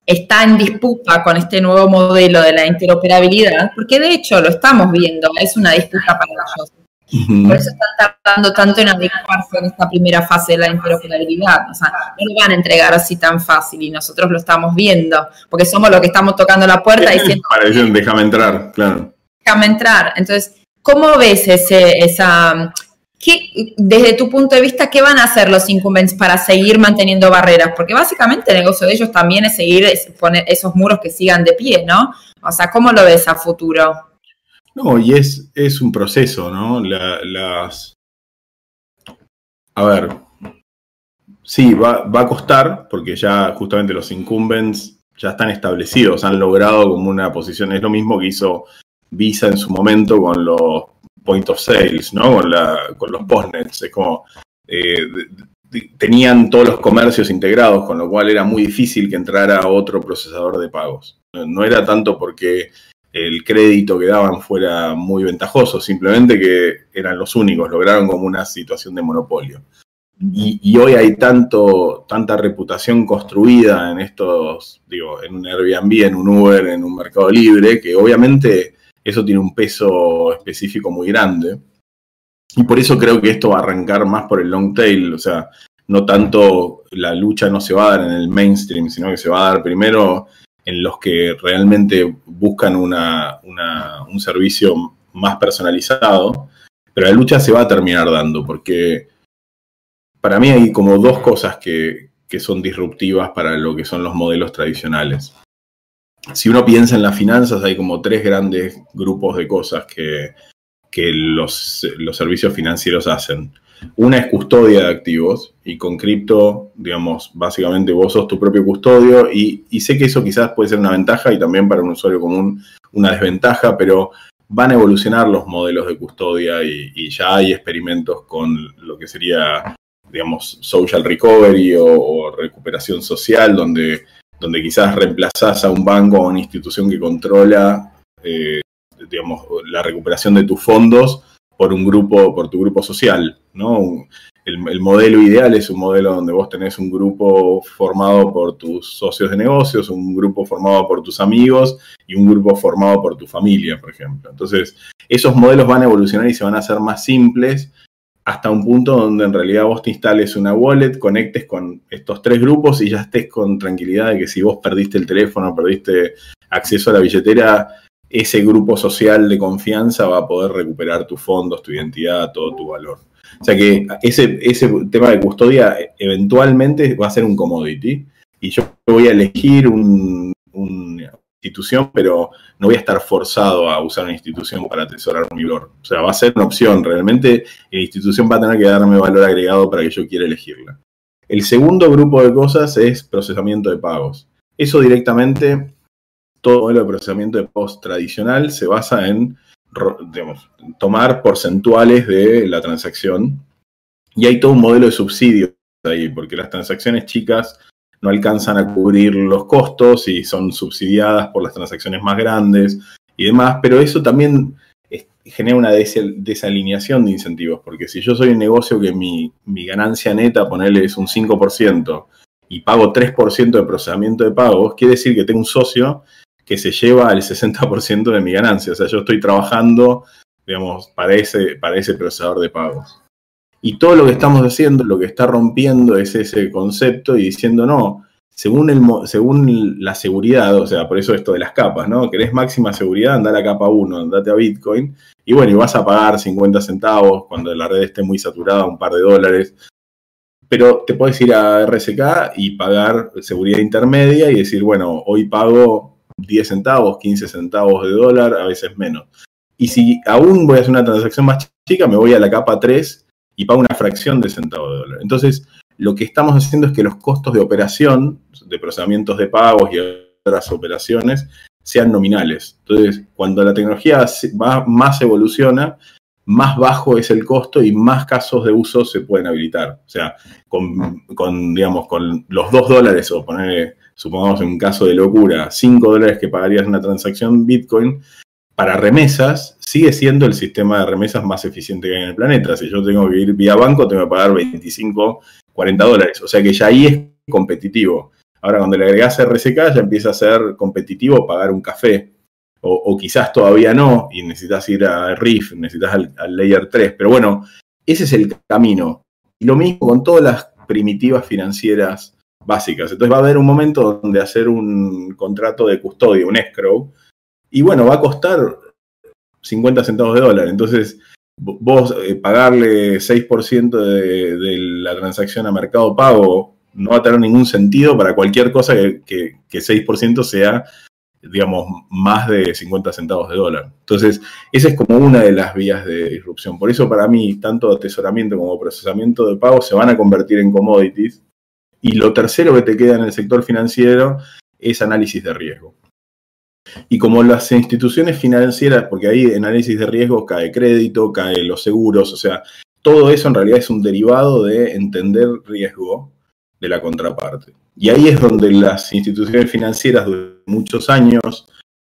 está en disputa con este nuevo modelo de la interoperabilidad, porque de hecho lo estamos viendo, es una disputa para ellos. Por eso están tardando tanto en adecuarse en esta primera fase de la interoperabilidad. O sea, no lo van a entregar así tan fácil y nosotros lo estamos viendo, porque somos los que estamos tocando la puerta diciendo... déjame entrar, claro entrar. Entonces, ¿cómo ves ese, esa, desde tu punto de vista, qué van a hacer los incumbents para seguir manteniendo barreras? Porque básicamente el negocio de ellos también es seguir, poner esos muros que sigan de pie, ¿no? O sea, ¿cómo lo ves a futuro? No, y es, es un proceso, ¿no? las... A ver, sí, va, va a costar, porque ya justamente los incumbents ya están establecidos, han logrado como una posición, es lo mismo que hizo Visa en su momento con los point of sales, ¿no? Con, la, con los postnets. Es como. Eh, tenían todos los comercios integrados, con lo cual era muy difícil que entrara otro procesador de pagos. No era tanto porque el crédito que daban fuera muy ventajoso, simplemente que eran los únicos, lograron como una situación de monopolio. Y, y, hoy hay tanto, tanta reputación construida en estos, digo, en un Airbnb, en un Uber, en un Mercado Libre, que obviamente eso tiene un peso específico muy grande. Y por eso creo que esto va a arrancar más por el long tail, o sea, no tanto la lucha no se va a dar en el mainstream, sino que se va a dar primero en los que realmente buscan una, un servicio más personalizado, pero la lucha se va a terminar dando, porque para mí hay como dos cosas que, que son disruptivas para lo que son los modelos tradicionales si uno piensa en las finanzas, hay como tres grandes grupos de cosas que, los, servicios financieros hacen. Una es custodia de activos y con cripto, digamos, básicamente vos sos tu propio custodio y, sé que eso quizás puede ser una ventaja y también para un usuario común una desventaja, pero van a evolucionar los modelos de custodia y, ya hay experimentos con lo que sería, digamos, social recovery o recuperación social, donde donde quizás reemplazás a un banco o una institución que controla, eh, digamos, la recuperación de tus fondos por un grupo, por tu grupo social, ¿no? El, modelo ideal es un modelo donde vos tenés un grupo formado por tus socios de negocios, un grupo formado por tus amigos y un grupo formado por tu familia, por ejemplo. Entonces, esos modelos van a evolucionar y se van a hacer más simples hasta un punto donde en realidad vos te instales una wallet, conectes con estos tres grupos y ya estés con tranquilidad de que si vos perdiste el teléfono, perdiste acceso a la billetera, ese grupo social de confianza va a poder recuperar tus fondos, tu identidad, todo tu valor. O sea que ese, ese tema de custodia eventualmente va a ser un commodity y yo voy a elegir un, institución, pero no voy a estar forzado a usar una institución para atesorar mi valor. O sea, va a ser una opción. Realmente la institución va a tener que darme valor agregado para que yo quiera elegirla. El segundo grupo de cosas es procesamiento de pagos. Eso directamente, todo el procesamiento de pagos tradicional se basa en tomar porcentuales de la transacción. Y hay todo un modelo de subsidio ahí, porque las transacciones chicas no alcanzan a cubrir los costos y son subsidiadas por las transacciones más grandes y demás, pero eso también genera una desalineación de incentivos, porque si yo soy un negocio que mi, ganancia neta, ponerle es un 5% y pago 3% de procesamiento de pagos, quiere decir que tengo un socio que se lleva el 60% de mi ganancia, o sea, yo estoy trabajando, digamos, para ese, para ese procesador de pagos. Y todo lo que estamos haciendo, lo que está rompiendo es ese concepto y diciendo, no, según, el, según la seguridad, o sea, por eso esto de las capas, ¿no? Querés máxima seguridad, anda a la capa 1, andate a Bitcoin, y bueno, y vas a pagar 50 centavos cuando la red esté muy saturada, un par de dólares. Pero te puedes ir a RSK y pagar seguridad intermedia y decir, bueno, hoy pago 10 centavos, 15 centavos de dólar, a veces menos. Y si aún voy a hacer una transacción más chica, me voy a la capa 3 y paga una fracción de centavo de dólar. Entonces, lo que estamos haciendo es que los costos de operación, de procesamientos de pagos y otras operaciones, sean nominales. Entonces, cuando la tecnología más evoluciona, más bajo es el costo y más casos de uso se pueden habilitar. O sea, con, digamos, con los dos dólares, o poner, supongamos en un caso de locura, cinco dólares que pagarías una transacción Bitcoin, para remesas sigue siendo el sistema de remesas más eficiente que hay en el planeta. Si yo tengo que ir vía banco, tengo que pagar 25, 40 dólares. O sea que ya ahí es competitivo. Ahora, cuando le agregas RCK, ya empieza a ser competitivo pagar un café. O, quizás todavía no, y necesitas ir a RIF, necesitas al, al, Layer 3. Pero bueno, ese es el camino. Y lo mismo con todas las primitivas financieras básicas. Entonces va a haber un momento donde hacer un contrato de custodia, un escrow, y bueno, va a costar 50 centavos de dólar. Entonces, vos eh, pagarle 6% de, de, la transacción a mercado pago no va a tener ningún sentido para cualquier cosa que, que, 6% sea, digamos, más de 50 centavos de dólar. Entonces, esa es como una de las vías de disrupción. Por eso, para mí, tanto atesoramiento como procesamiento de pago se van a convertir en commodities. Y lo tercero que te queda en el sector financiero es análisis de riesgo. Y como las instituciones financieras, porque ahí en análisis de riesgo cae crédito, cae los seguros, o sea, todo eso en realidad es un derivado de entender riesgo de la contraparte. Y ahí es donde las instituciones financieras durante muchos años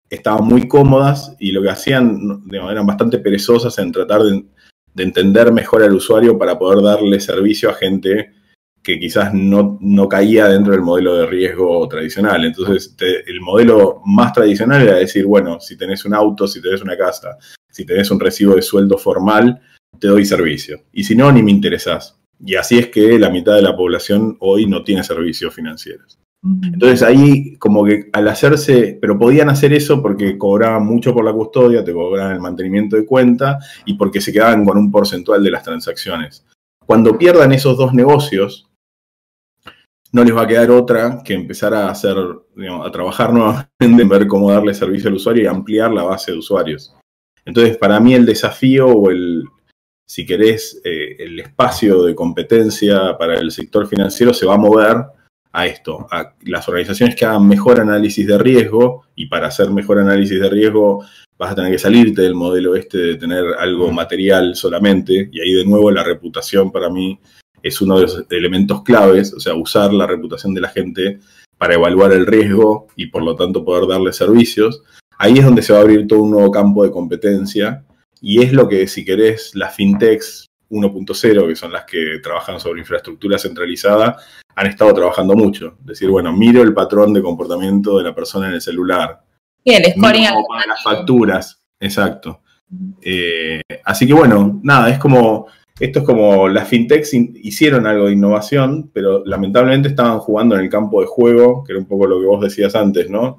estaban muy cómodas y lo que hacían eran bastante perezosas en tratar de, de entender mejor al usuario para poder darle servicio a gente que quizás no, no, caía dentro del modelo de riesgo tradicional. Entonces, el modelo más tradicional era decir, bueno, si tenés un auto, si tenés una casa, si tenés un recibo de sueldo formal, te doy servicio. Y si no, ni me interesás. Y así es que la mitad de la población hoy no tiene servicios financieros. Entonces ahí como que al hacerse, pero podían hacer eso porque cobraban mucho por la custodia, te cobraban el mantenimiento de cuenta y porque se quedaban con un porcentual de las transacciones. Cuando pierdan esos dos negocios, no les va a quedar otra que empezar a hacer, a trabajar nuevamente en ver cómo darle servicio al usuario y ampliar la base de usuarios. Entonces, para mí el desafío o el, si querés, eh, el espacio de competencia para el sector financiero se va a mover a esto, a las organizaciones que hagan mejor análisis de riesgo y para hacer mejor análisis de riesgo vas a tener que salirte del modelo este de tener algo material solamente y ahí de nuevo la reputación para mí es uno de los elementos claves, o sea, usar la reputación de la gente para evaluar el riesgo y por lo tanto poder darle servicios. Ahí es donde se va a abrir todo un nuevo campo de competencia y es lo que, si querés, las fintechs 1.0, que son las que trabajan sobre infraestructura centralizada, han estado trabajando mucho. Decir, bueno, miro el patrón de comportamiento de la persona en el celular. Y el scoring. las facturas, exacto. Eh, así que bueno, nada, es como esto es como las fintechs hicieron algo de innovación, pero lamentablemente estaban jugando en el campo de juego, que era un poco lo que vos decías antes, ¿no?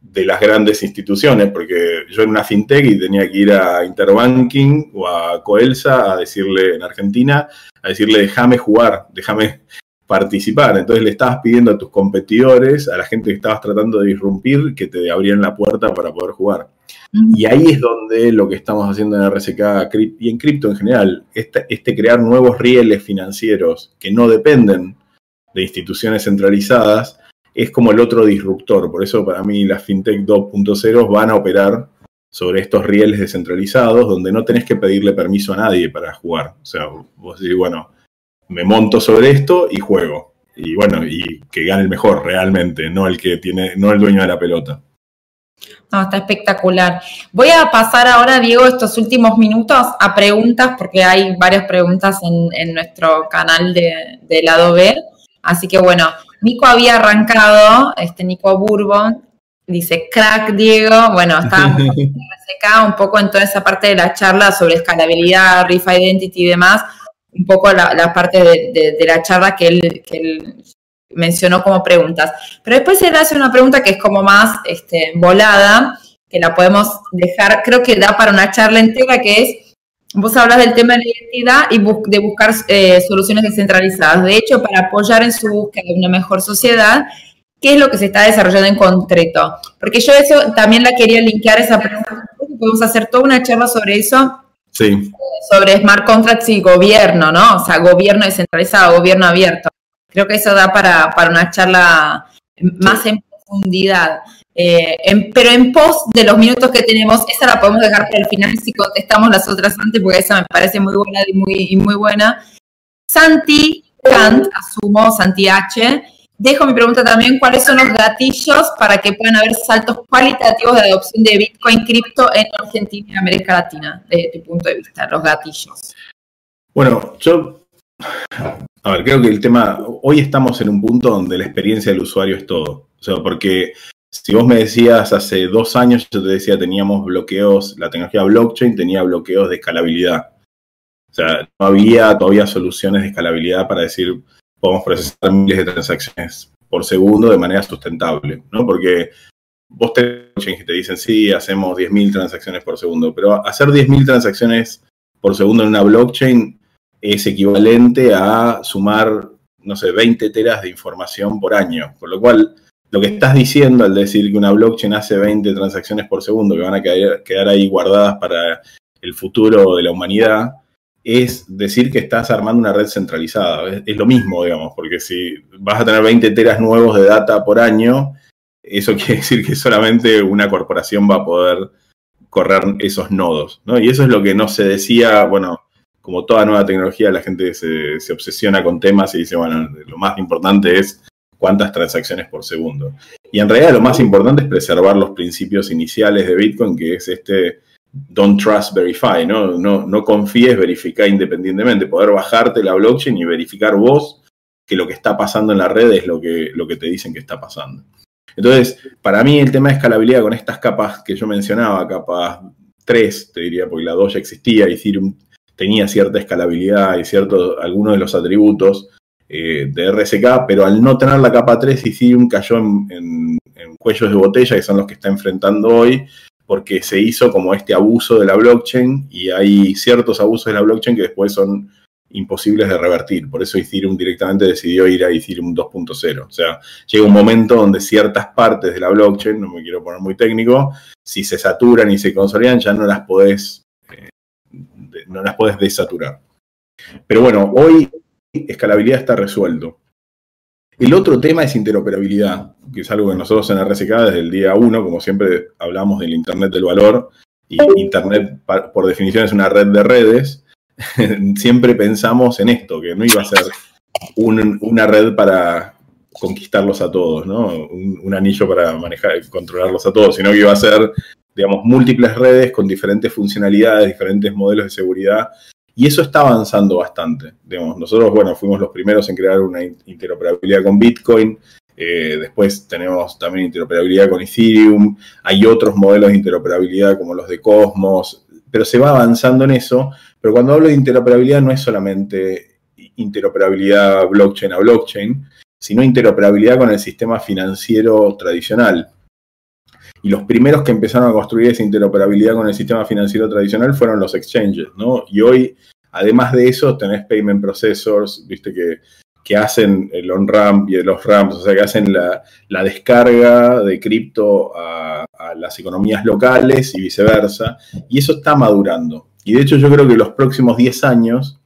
De las grandes instituciones, porque yo era una fintech y tenía que ir a Interbanking o a Coelsa a decirle en Argentina, a decirle déjame jugar, déjame participar. Entonces le estabas pidiendo a tus competidores, a la gente que estabas tratando de irrumpir, que te abrieran la puerta para poder jugar. Y ahí es donde lo que estamos haciendo en RSK y en cripto en general, este, este crear nuevos rieles financieros que no dependen de instituciones centralizadas, es como el otro disruptor. Por eso para mí las FinTech 2.0 van a operar sobre estos rieles descentralizados donde no tenés que pedirle permiso a nadie para jugar. O sea, vos decís, bueno, me monto sobre esto y juego. Y bueno, y que gane el mejor realmente, no el que tiene, no el dueño de la pelota. No, está espectacular. Voy a pasar ahora, Diego, estos últimos minutos a preguntas, porque hay varias preguntas en, nuestro canal de, de, lado B. Así que bueno, Nico había arrancado, este Nico Bourbon, dice crack Diego, bueno, está un poco en toda esa parte de la charla sobre escalabilidad, Riff Identity y demás, un poco la, parte de, la charla que él, que él mencionó como preguntas. Pero después él hace una pregunta que es como más este, volada, que la podemos dejar, creo que da para una charla entera, que es, vos hablas del tema de la identidad y de buscar eh, soluciones descentralizadas. De hecho, para apoyar en su búsqueda de una mejor sociedad, ¿qué es lo que se está desarrollando en concreto? Porque yo eso también la quería linkear esa pregunta. Podemos hacer toda una charla sobre eso. Sí. Sobre smart contracts y gobierno, ¿no? O sea, gobierno descentralizado, gobierno abierto. Creo que eso da para, una charla más en profundidad. Eh, pero en pos de los minutos que tenemos, esa la podemos dejar para el final si contestamos las otras antes, porque esa me parece muy buena y muy, muy buena. Santi Kant, asumo, Santi H. Dejo mi pregunta también, ¿cuáles son los gatillos para que puedan haber saltos cualitativos de adopción de Bitcoin cripto en Argentina y América Latina, desde tu punto de vista, los gatillos? Bueno, yo a ver, creo que el tema, hoy estamos en un punto donde la experiencia del usuario es todo. O sea, porque si vos me decías hace dos años, yo te decía, teníamos bloqueos, la tecnología blockchain tenía bloqueos de escalabilidad. O sea, no había todavía soluciones de escalabilidad para decir, podemos procesar miles de transacciones por segundo de manera sustentable, ¿no? Porque vos te, te dicen, sí, hacemos 10.000 transacciones por segundo, pero hacer 10.000 transacciones por segundo en una blockchain es equivalente a sumar, no sé, 20 teras de información por año. Por lo cual, lo que estás diciendo al decir que una blockchain hace 20 transacciones por segundo que van a quedar, ahí guardadas para el futuro de la humanidad, es decir que estás armando una red centralizada. Es, es, lo mismo, digamos, porque si vas a tener 20 teras nuevos de data por año, eso quiere decir que solamente una corporación va a poder correr esos nodos, ¿no? Y eso es lo que no se decía, bueno, como toda nueva tecnología, la gente se, obsesiona con temas y dice, bueno, lo más importante es cuántas transacciones por segundo. Y en realidad lo más importante es preservar los principios iniciales de Bitcoin, que es este don't trust, verify, ¿no? No, confíes, verifica independientemente, poder bajarte la blockchain y verificar vos que lo que está pasando en la red es lo que, lo que te dicen que está pasando. Entonces, para mí el tema de escalabilidad con estas capas que yo mencionaba, capas 3, te diría, porque la 2 ya existía, Ethereum tenía cierta escalabilidad y cierto, algunos de los atributos eh, de RSK, pero al no tener la capa 3, Ethereum cayó en, cuellos de botella, que son los que está enfrentando hoy, porque se hizo como este abuso de la blockchain y hay ciertos abusos de la blockchain que después son imposibles de revertir. Por eso Ethereum directamente decidió ir a Ethereum 2.0. O sea, llega un momento donde ciertas partes de la blockchain, no me quiero poner muy técnico, si se saturan y se consolidan, ya no las podés no las puedes desaturar. Pero bueno, hoy escalabilidad está resuelto. El otro tema es interoperabilidad, que es algo que nosotros en RSK desde el día uno, como siempre hablamos del Internet del valor, y Internet por definición es una red de redes, siempre pensamos en esto, que no iba a ser una red para conquistarlos a todos, ¿no? Un, un, anillo para manejar, controlarlos a todos, sino que iba a ser digamos, múltiples redes con diferentes funcionalidades, diferentes modelos de seguridad, y eso está avanzando bastante. Digamos, nosotros, bueno, fuimos los primeros en crear una interoperabilidad con Bitcoin, eh, después tenemos también interoperabilidad con Ethereum, hay otros modelos de interoperabilidad como los de Cosmos, pero se va avanzando en eso, pero cuando hablo de interoperabilidad no es solamente interoperabilidad blockchain a blockchain, sino interoperabilidad con el sistema financiero tradicional. Y los primeros que empezaron a construir esa interoperabilidad con el sistema financiero tradicional fueron los exchanges, ¿no? Y hoy, además de eso, tenés payment processors, viste que que hacen el on-ramp y los ramps, o sea, que hacen la, descarga de cripto a, las economías locales y viceversa, y eso está madurando. Y de hecho yo creo que los próximos 10 años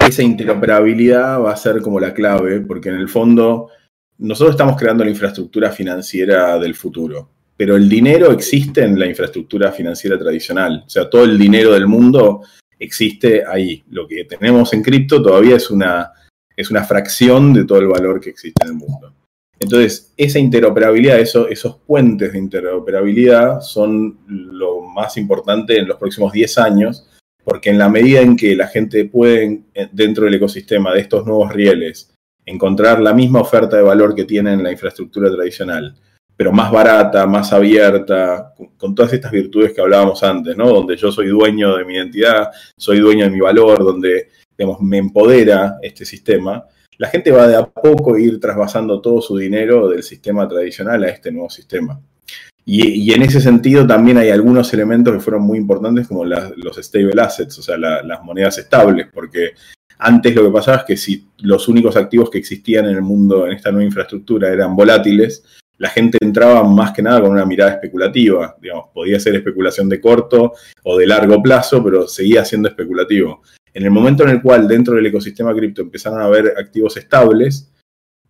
esa interoperabilidad va a ser como la clave, porque en el fondo nosotros estamos creando la infraestructura financiera del futuro, pero el dinero existe en la infraestructura financiera tradicional, o sea, todo el dinero del mundo existe ahí. Lo que tenemos en cripto todavía es una es una fracción de todo el valor que existe en el mundo. Entonces, esa interoperabilidad, esos puentes de interoperabilidad son lo más importante en los próximos 10 años, porque en la medida en que la gente puede, dentro del ecosistema de estos nuevos rieles, encontrar la misma oferta de valor que tiene en la infraestructura tradicional, pero más barata, más abierta, con, todas estas virtudes que hablábamos antes, ¿no? Donde yo soy dueño de mi identidad, soy dueño de mi valor, donde me empodera este sistema, la gente va de a poco ir trasvasando todo su dinero del sistema tradicional a este nuevo sistema. Y, en ese sentido también hay algunos elementos que fueron muy importantes como los stable assets, o sea, las monedas estables, porque antes lo que pasaba es que si los únicos activos que existían en el mundo, en esta nueva infraestructura, eran volátiles, la gente entraba más que nada con una mirada especulativa, podía ser especulación de corto o de largo plazo, pero seguía siendo especulativo. En el momento en el cual dentro del ecosistema cripto empezaron a haber activos estables,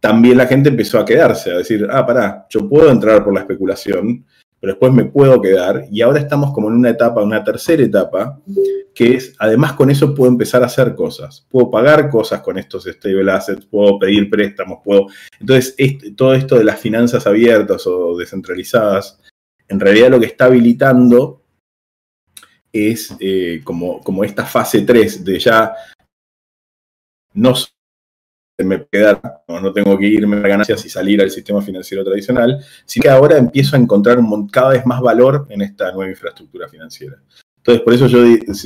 también la gente empezó a quedarse, a decir, ah, pará, yo puedo entrar por la especulación, pero después me puedo quedar. Y ahora estamos como en una etapa, una tercera etapa, que es, además con eso puedo empezar a hacer cosas. Puedo pagar cosas con estos stable assets, puedo pedir préstamos, puedo... Entonces, todo esto de las finanzas abiertas o descentralizadas, en realidad lo que está habilitando es eh, como, como esta fase 3 de ya no me quedar, no, tengo que irme a ganancias y salir al sistema financiero tradicional, sino que ahora empiezo a encontrar cada vez más valor en esta nueva infraestructura financiera. Entonces, por eso yo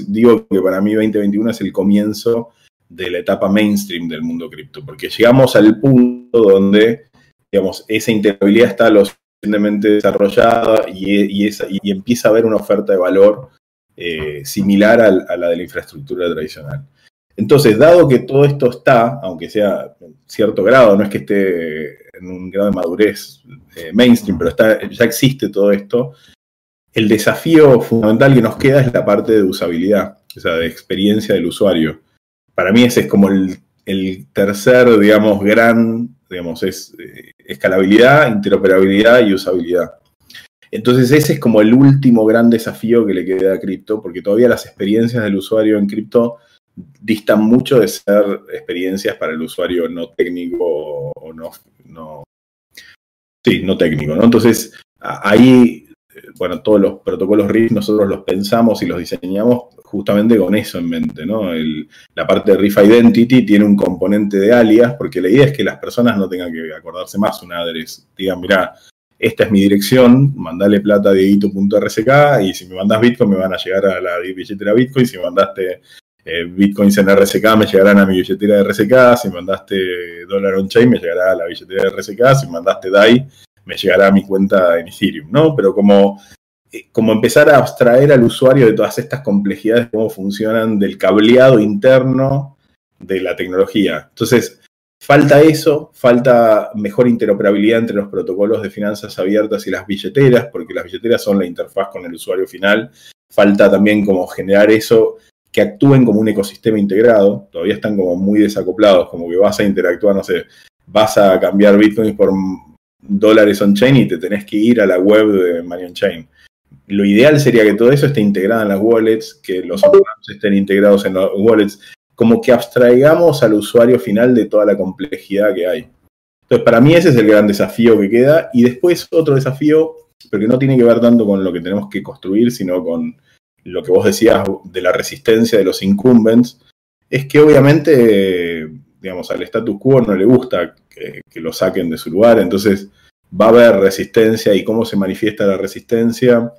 digo que para mí 2021 es el comienzo de la etapa mainstream del mundo cripto, porque llegamos al punto donde, digamos, esa integrabilidad está lo suficientemente desarrollada y, y empieza a haber una oferta de valor eh, similar a, la de la infraestructura tradicional. Entonces, dado que todo esto está, aunque sea en cierto grado, no es que esté en un grado de madurez eh, mainstream, pero está, ya existe todo esto, el desafío fundamental que nos queda es la parte de usabilidad, o sea, de experiencia del usuario. Para mí ese es como el, tercer, digamos, gran, digamos, es eh, escalabilidad, interoperabilidad y usabilidad. Entonces ese es como el último gran desafío que le queda a cripto, porque todavía las experiencias del usuario en cripto distan mucho de ser experiencias para el usuario no técnico o no, no sí, no técnico, ¿no? Entonces ahí, bueno, todos los protocolos RIF nosotros los pensamos y los diseñamos justamente con eso en mente, ¿no? la parte de RIF Identity tiene un componente de alias, porque la idea es que las personas no tengan que acordarse más un address. Digan, mira, esta es mi dirección, mandale plata a dieguito.rck y si me mandas Bitcoin me van a llegar a la billetera Bitcoin, si me mandaste eh, Bitcoins en RSK me llegarán a mi billetera de RSK, si mandaste dólar on-chain me llegará a la billetera de RSK, si mandaste DAI me llegará a mi cuenta en Ethereum, ¿no? Pero como, eh, como empezar a abstraer al usuario de todas estas complejidades, cómo funcionan del cableado interno de la tecnología. Entonces, Falta eso, falta mejor interoperabilidad entre los protocolos de finanzas abiertas y las billeteras, porque las billeteras son la interfaz con el usuario final. Falta también como generar eso, que actúen como un ecosistema integrado. Todavía están como muy desacoplados, como que vas a interactuar, no sé, vas a cambiar bitcoins por dólares on-chain y te tenés que ir a la web de Money on-chain. Lo ideal sería que todo eso esté integrado en las wallets, que los estén integrados en las wallets, como que abstraigamos al usuario final de toda la complejidad que hay. Entonces, para mí ese es el gran desafío que queda. Y después otro desafío, pero que no tiene que ver tanto con lo que tenemos que construir, sino con lo que vos decías de la resistencia de los incumbents, es que obviamente, digamos, al status quo no le gusta que, que lo saquen de su lugar, entonces va a haber resistencia y cómo se manifiesta la resistencia.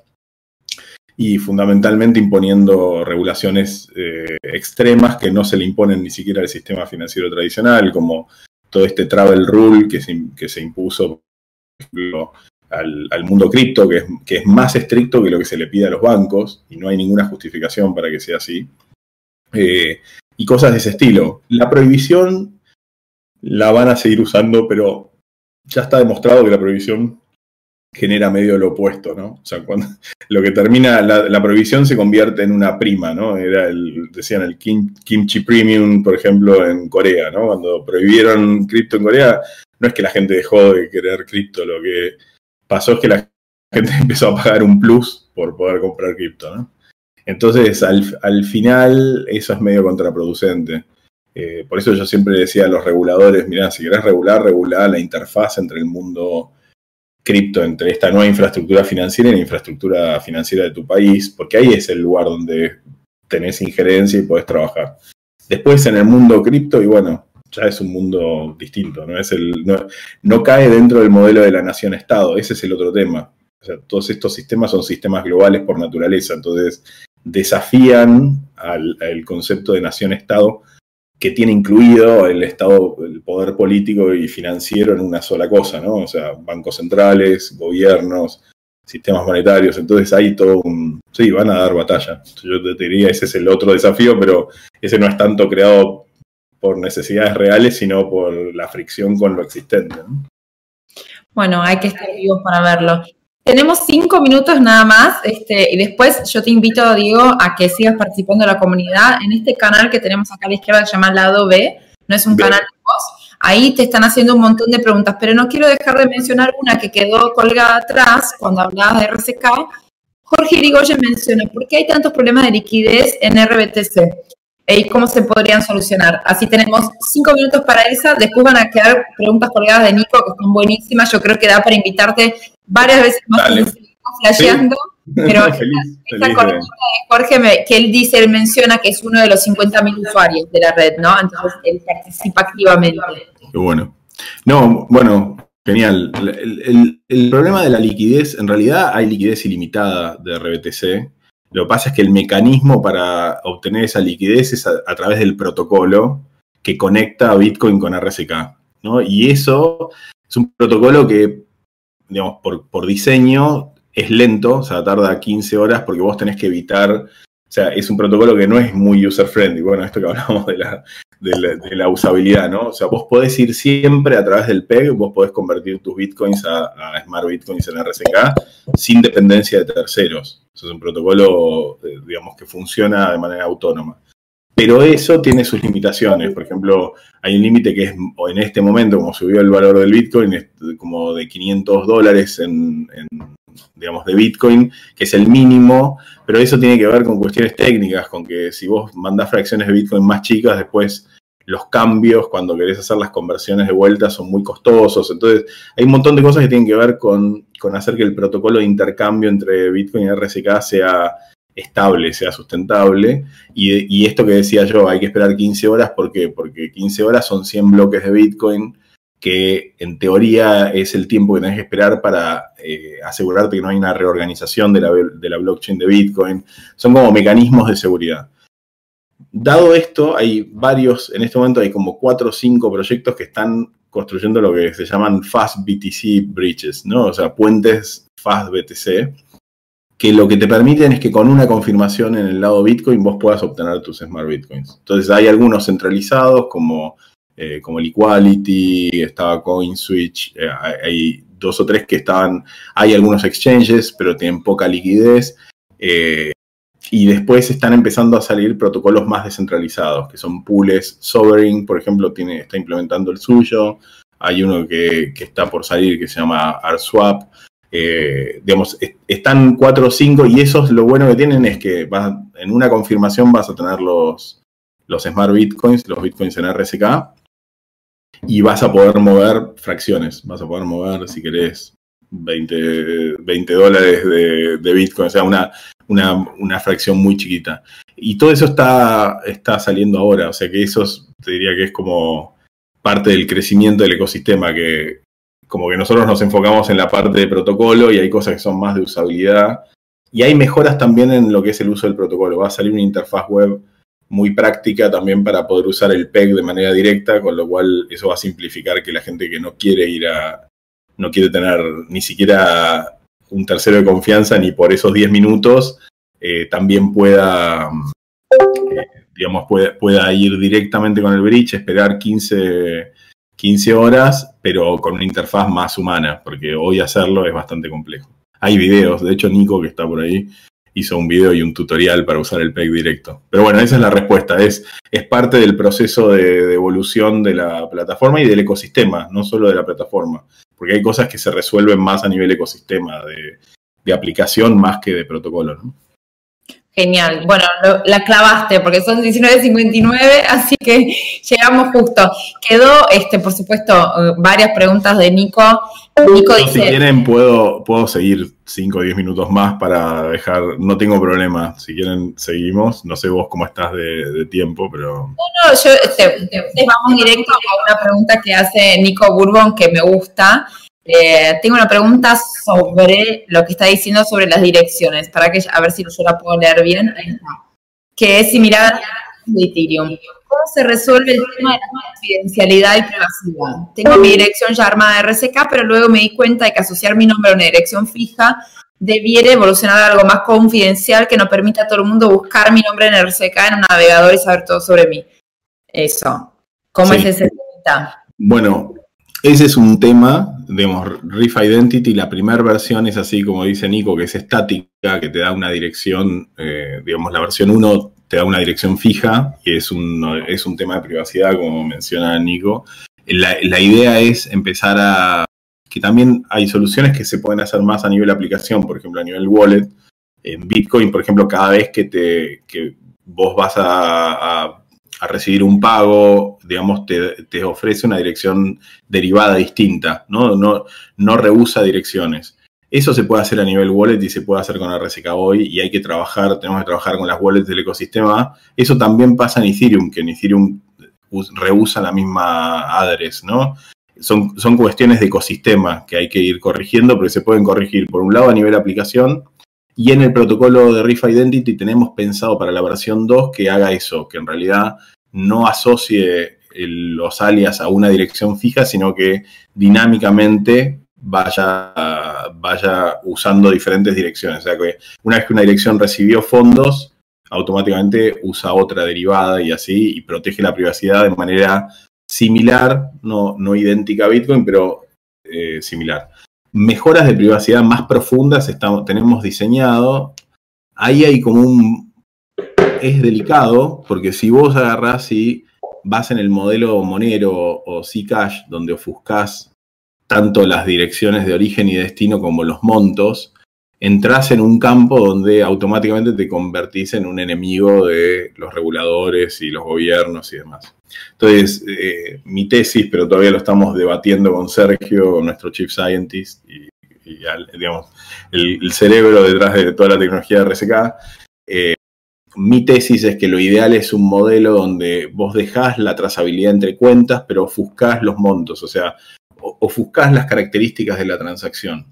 Y fundamentalmente imponiendo regulaciones eh, extremas que no se le imponen ni siquiera al sistema financiero tradicional, como todo este travel rule que se, que se impuso al, mundo cripto, que es, que es, más estricto que lo que se le pide a los bancos, y no hay ninguna justificación para que sea así, eh, y cosas de ese estilo. La prohibición la van a seguir usando, pero ya está demostrado que la prohibición genera medio lo opuesto, ¿no? O sea, cuando lo que termina, la, prohibición se convierte en una prima, ¿no? Era el, decían el kimchi premium, por ejemplo, en Corea, ¿no? Cuando prohibieron cripto en Corea, no es que la gente dejó de querer cripto, lo que pasó que la gente empezó a pagar un plus por poder comprar cripto, ¿no? Entonces, al, final, eso es medio contraproducente. Eh, por eso yo siempre decía a los reguladores, mirá, si querés regular, regular la interfaz entre el mundo cripto, entre esta nueva infraestructura financiera y la infraestructura financiera de tu país, porque ahí es el lugar donde tenés injerencia y podés trabajar. Después en el mundo cripto, y bueno, ya es un mundo distinto, no, es el, no cae dentro del modelo de la nación-estado, ese es el otro tema. O sea, todos estos sistemas son sistemas globales por naturaleza, entonces desafían al, concepto de nación-estado que tiene incluido el Estado, el poder político y financiero en una sola cosa, ¿no? O sea, bancos centrales, gobiernos, sistemas monetarios, entonces hay todo un... Sí, van a dar batalla. Yo te diría, ese es el otro desafío, pero ese no es tanto creado por necesidades reales, sino por la fricción con lo existente. Bueno, hay que estar vivos para verlo. Tenemos cinco minutos nada más este, y después yo te invito, Diego, a que sigas participando de la comunidad en este canal que tenemos acá a la izquierda que se llama Lado B. No es un canal de voz. Ahí te están haciendo un montón de preguntas, pero no quiero dejar de mencionar una que quedó colgada atrás cuando hablabas de RCK. Jorge Irigoyen menciona, ¿por qué hay tantos problemas de liquidez en RBTC? ¿Y cómo se podrían solucionar? Así tenemos cinco minutos para esa. Después van a quedar preguntas colgadas de Nico que están buenísimas. Yo creo que da para invitarte varias veces más flasheando. Pero esta, de Jorge, que él dice, él menciona que es uno de los 50.000 usuarios de la red, ¿no? Entonces él participa activamente. Qué bueno. No, bueno, genial. El, problema de la liquidez, en realidad hay liquidez ilimitada de RBTC. Lo que pasa es que el mecanismo para obtener esa liquidez es a, través del protocolo que conecta a Bitcoin con RSK. ¿no? Y eso es un protocolo que digamos, por, por diseño es lento, o sea, tarda 15 horas porque vos tenés que evitar, sea, es un protocolo que no es muy user-friendly. Bueno, esto que hablamos de la, de la, usabilidad, ¿no? O sea, vos podés ir siempre a través del PEG, vos podés convertir tus bitcoins a, Smart Bitcoins en RSK sin dependencia de terceros. Es un protocolo, eh, digamos, que funciona de manera autónoma. Pero eso tiene sus limitaciones. Por ejemplo, hay un límite que es, en este momento, como subió el valor del Bitcoin, como de 500 dólares en, digamos, de Bitcoin, que es el mínimo, pero eso tiene que ver con cuestiones técnicas, con que si vos mandás fracciones de Bitcoin más chicas, después los cambios cuando querés hacer las conversiones de vuelta son muy costosos. Entonces, hay un montón de cosas que tienen que ver con, con hacer que el protocolo de intercambio entre Bitcoin y RSK sea estable, sea sustentable. Y, esto que decía yo, hay que esperar 15 horas, ¿por qué? Porque 15 horas son 100 bloques de Bitcoin, que en teoría es el tiempo que tenés que esperar para eh, asegurarte que no hay una reorganización de la, de la blockchain de Bitcoin. Son como mecanismos de seguridad. Dado esto, hay varios, en este momento hay como 4 o 5 proyectos que están construyendo lo que se llaman Fast BTC Bridges, ¿no? O sea, puentes Fast BTC que lo que te permiten es que con una confirmación en el lado Bitcoin vos puedas obtener tus Smart Bitcoins. Entonces hay algunos centralizados como, eh, como el Equality, estaba CoinSwitch, eh, hay dos o tres que estaban, hay algunos exchanges, pero tienen poca liquidez. Eh, y después están empezando a salir protocolos más descentralizados, que son pools. Sovereign, por ejemplo, tiene, está implementando el suyo. Hay uno que, que está por salir que se llama ArSwap. Eh, digamos, están 4 o 5 y eso es lo bueno que tienen es que en una confirmación vas a tener los, los Smart Bitcoins, los Bitcoins en RSK, y vas a poder mover fracciones, vas a poder mover, si querés, 20, 20 dólares de, de, Bitcoin, o sea, una, una, fracción muy chiquita. Y todo eso está, está saliendo ahora, o sea que eso te diría que es como parte del crecimiento del ecosistema, que como que nosotros nos enfocamos en la parte de protocolo y hay cosas que son más de usabilidad. Y hay mejoras también en lo que es el uso del protocolo. Va a salir una interfaz web muy práctica también para poder usar el PEG de manera directa, con lo cual eso va a simplificar que la gente que no quiere ir a, no quiere tener ni siquiera un tercero de confianza ni por esos 10 minutos, eh, también pueda, eh, digamos, pueda, pueda ir directamente con el bridge, esperar 15 15 horas, pero con una interfaz más humana, porque hoy hacerlo es bastante complejo. Hay videos, de hecho Nico, que está por ahí, hizo un video y un tutorial para usar el PEG directo. Pero bueno, esa es la respuesta, es, es parte del proceso de, evolución de la plataforma y del ecosistema, no solo de la plataforma, porque hay cosas que se resuelven más a nivel ecosistema, de, de aplicación más que de protocolo. ¿no? Genial. Bueno, la clavaste porque son 19.59, así que llegamos justo. Quedó, este, por supuesto, eh, varias preguntas de Nico. Nico dice, si quieren, puedo, puedo seguir 5 o 10 minutos más para dejar, no tengo problema. Si quieren, seguimos. No sé vos cómo estás de, tiempo, pero... No, no, yo, este, vamos directo a una pregunta que hace Nico Bourbon que me gusta. Eh, tengo una pregunta sobre lo que está diciendo sobre las direcciones, para que a ver si yo la puedo leer bien. Que es similar a Ethereum. ¿Cómo se resuelve el tema de la confidencialidad y privacidad? Tengo mi dirección ya armada de RSK, pero luego me di cuenta de que asociar mi nombre a una dirección fija debiera evolucionar a algo más confidencial que no permita a todo el mundo buscar mi nombre en RSK en un navegador y saber todo sobre mí. Eso. ¿Cómo es ese tema? Bueno, ese es un tema, digamos, Riff Identity, la primera versión es así como dice Nico, que es estática, que te da una dirección, eh, digamos, la versión 1 te da una dirección fija, y es un, es un tema de privacidad, como menciona Nico. La, la idea es empezar a, que también hay soluciones que se pueden hacer más a nivel aplicación, por ejemplo, a nivel wallet. En Bitcoin, por ejemplo, cada vez que, te, que vos vas a a recibir un pago, digamos, te, ofrece una dirección derivada distinta, ¿no? No, no rehúsa direcciones. Eso se puede hacer a nivel wallet y se puede hacer con RSK hoy y hay que trabajar, tenemos que trabajar con las wallets del ecosistema. Eso también pasa en Ethereum, que en Ethereum rehúsa la misma address, ¿no? Son, son cuestiones de ecosistema que hay que ir corrigiendo, pero se pueden corregir por un lado a nivel aplicación y en el protocolo de Riff Identity tenemos pensado para la versión 2 que haga eso, que en realidad no asocie los alias a una dirección fija, sino que dinámicamente vaya, vaya usando diferentes direcciones. O sea que una vez que una dirección recibió fondos, automáticamente usa otra derivada y así, y protege la privacidad de manera similar, no, no idéntica a Bitcoin, pero eh, similar mejoras de privacidad más profundas tenemos diseñado. Ahí hay como un... Es delicado, porque si vos agarrás y vas en el modelo Monero o Zcash, donde ofuscás tanto las direcciones de origen y destino como los montos, entras en un campo donde automáticamente te convertís en un enemigo de los reguladores y los gobiernos y demás. Entonces, eh, mi tesis, pero todavía lo estamos debatiendo con Sergio, nuestro Chief Scientist y, el, cerebro detrás de toda la tecnología de RSK. Eh, mi tesis es que lo ideal es un modelo donde vos dejás la trazabilidad entre cuentas, pero ofuscás los montos, o sea, ofuscás las características de la transacción.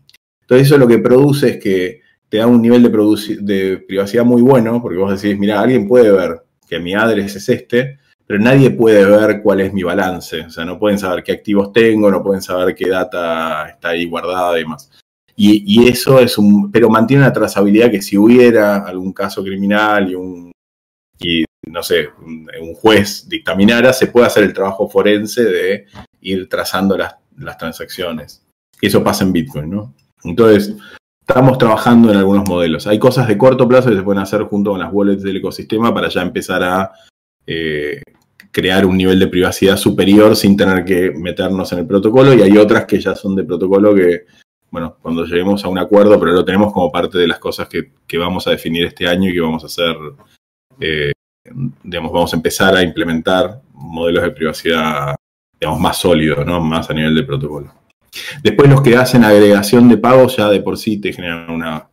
Entonces eso lo que produce es que te da un nivel de, privacidad muy bueno, porque vos decís, mira, alguien puede ver que mi address es este, pero nadie puede ver cuál es mi balance. O sea, no pueden saber qué activos tengo, no pueden saber qué data está ahí guardada y demás. Y, eso es un. Pero mantiene una trazabilidad que si hubiera algún caso criminal y un. Y no sé, un, juez dictaminara, se puede hacer el trabajo forense de ir trazando las, las transacciones. Eso pasa en Bitcoin, ¿no? Entonces, estamos trabajando en algunos modelos. Hay cosas de corto plazo que se pueden hacer junto con las wallets del ecosistema para ya empezar a eh, crear un nivel de privacidad superior sin tener que meternos en el protocolo y hay otras que ya son de protocolo que, bueno, cuando lleguemos a un acuerdo, pero lo tenemos como parte de las cosas que, vamos a definir este año y que vamos a hacer, eh, digamos, vamos a empezar a implementar modelos de privacidad, digamos, más sólidos, ¿no? Más a nivel de protocolo. Después los que hacen agregación de pagos ya de por sí te generan una,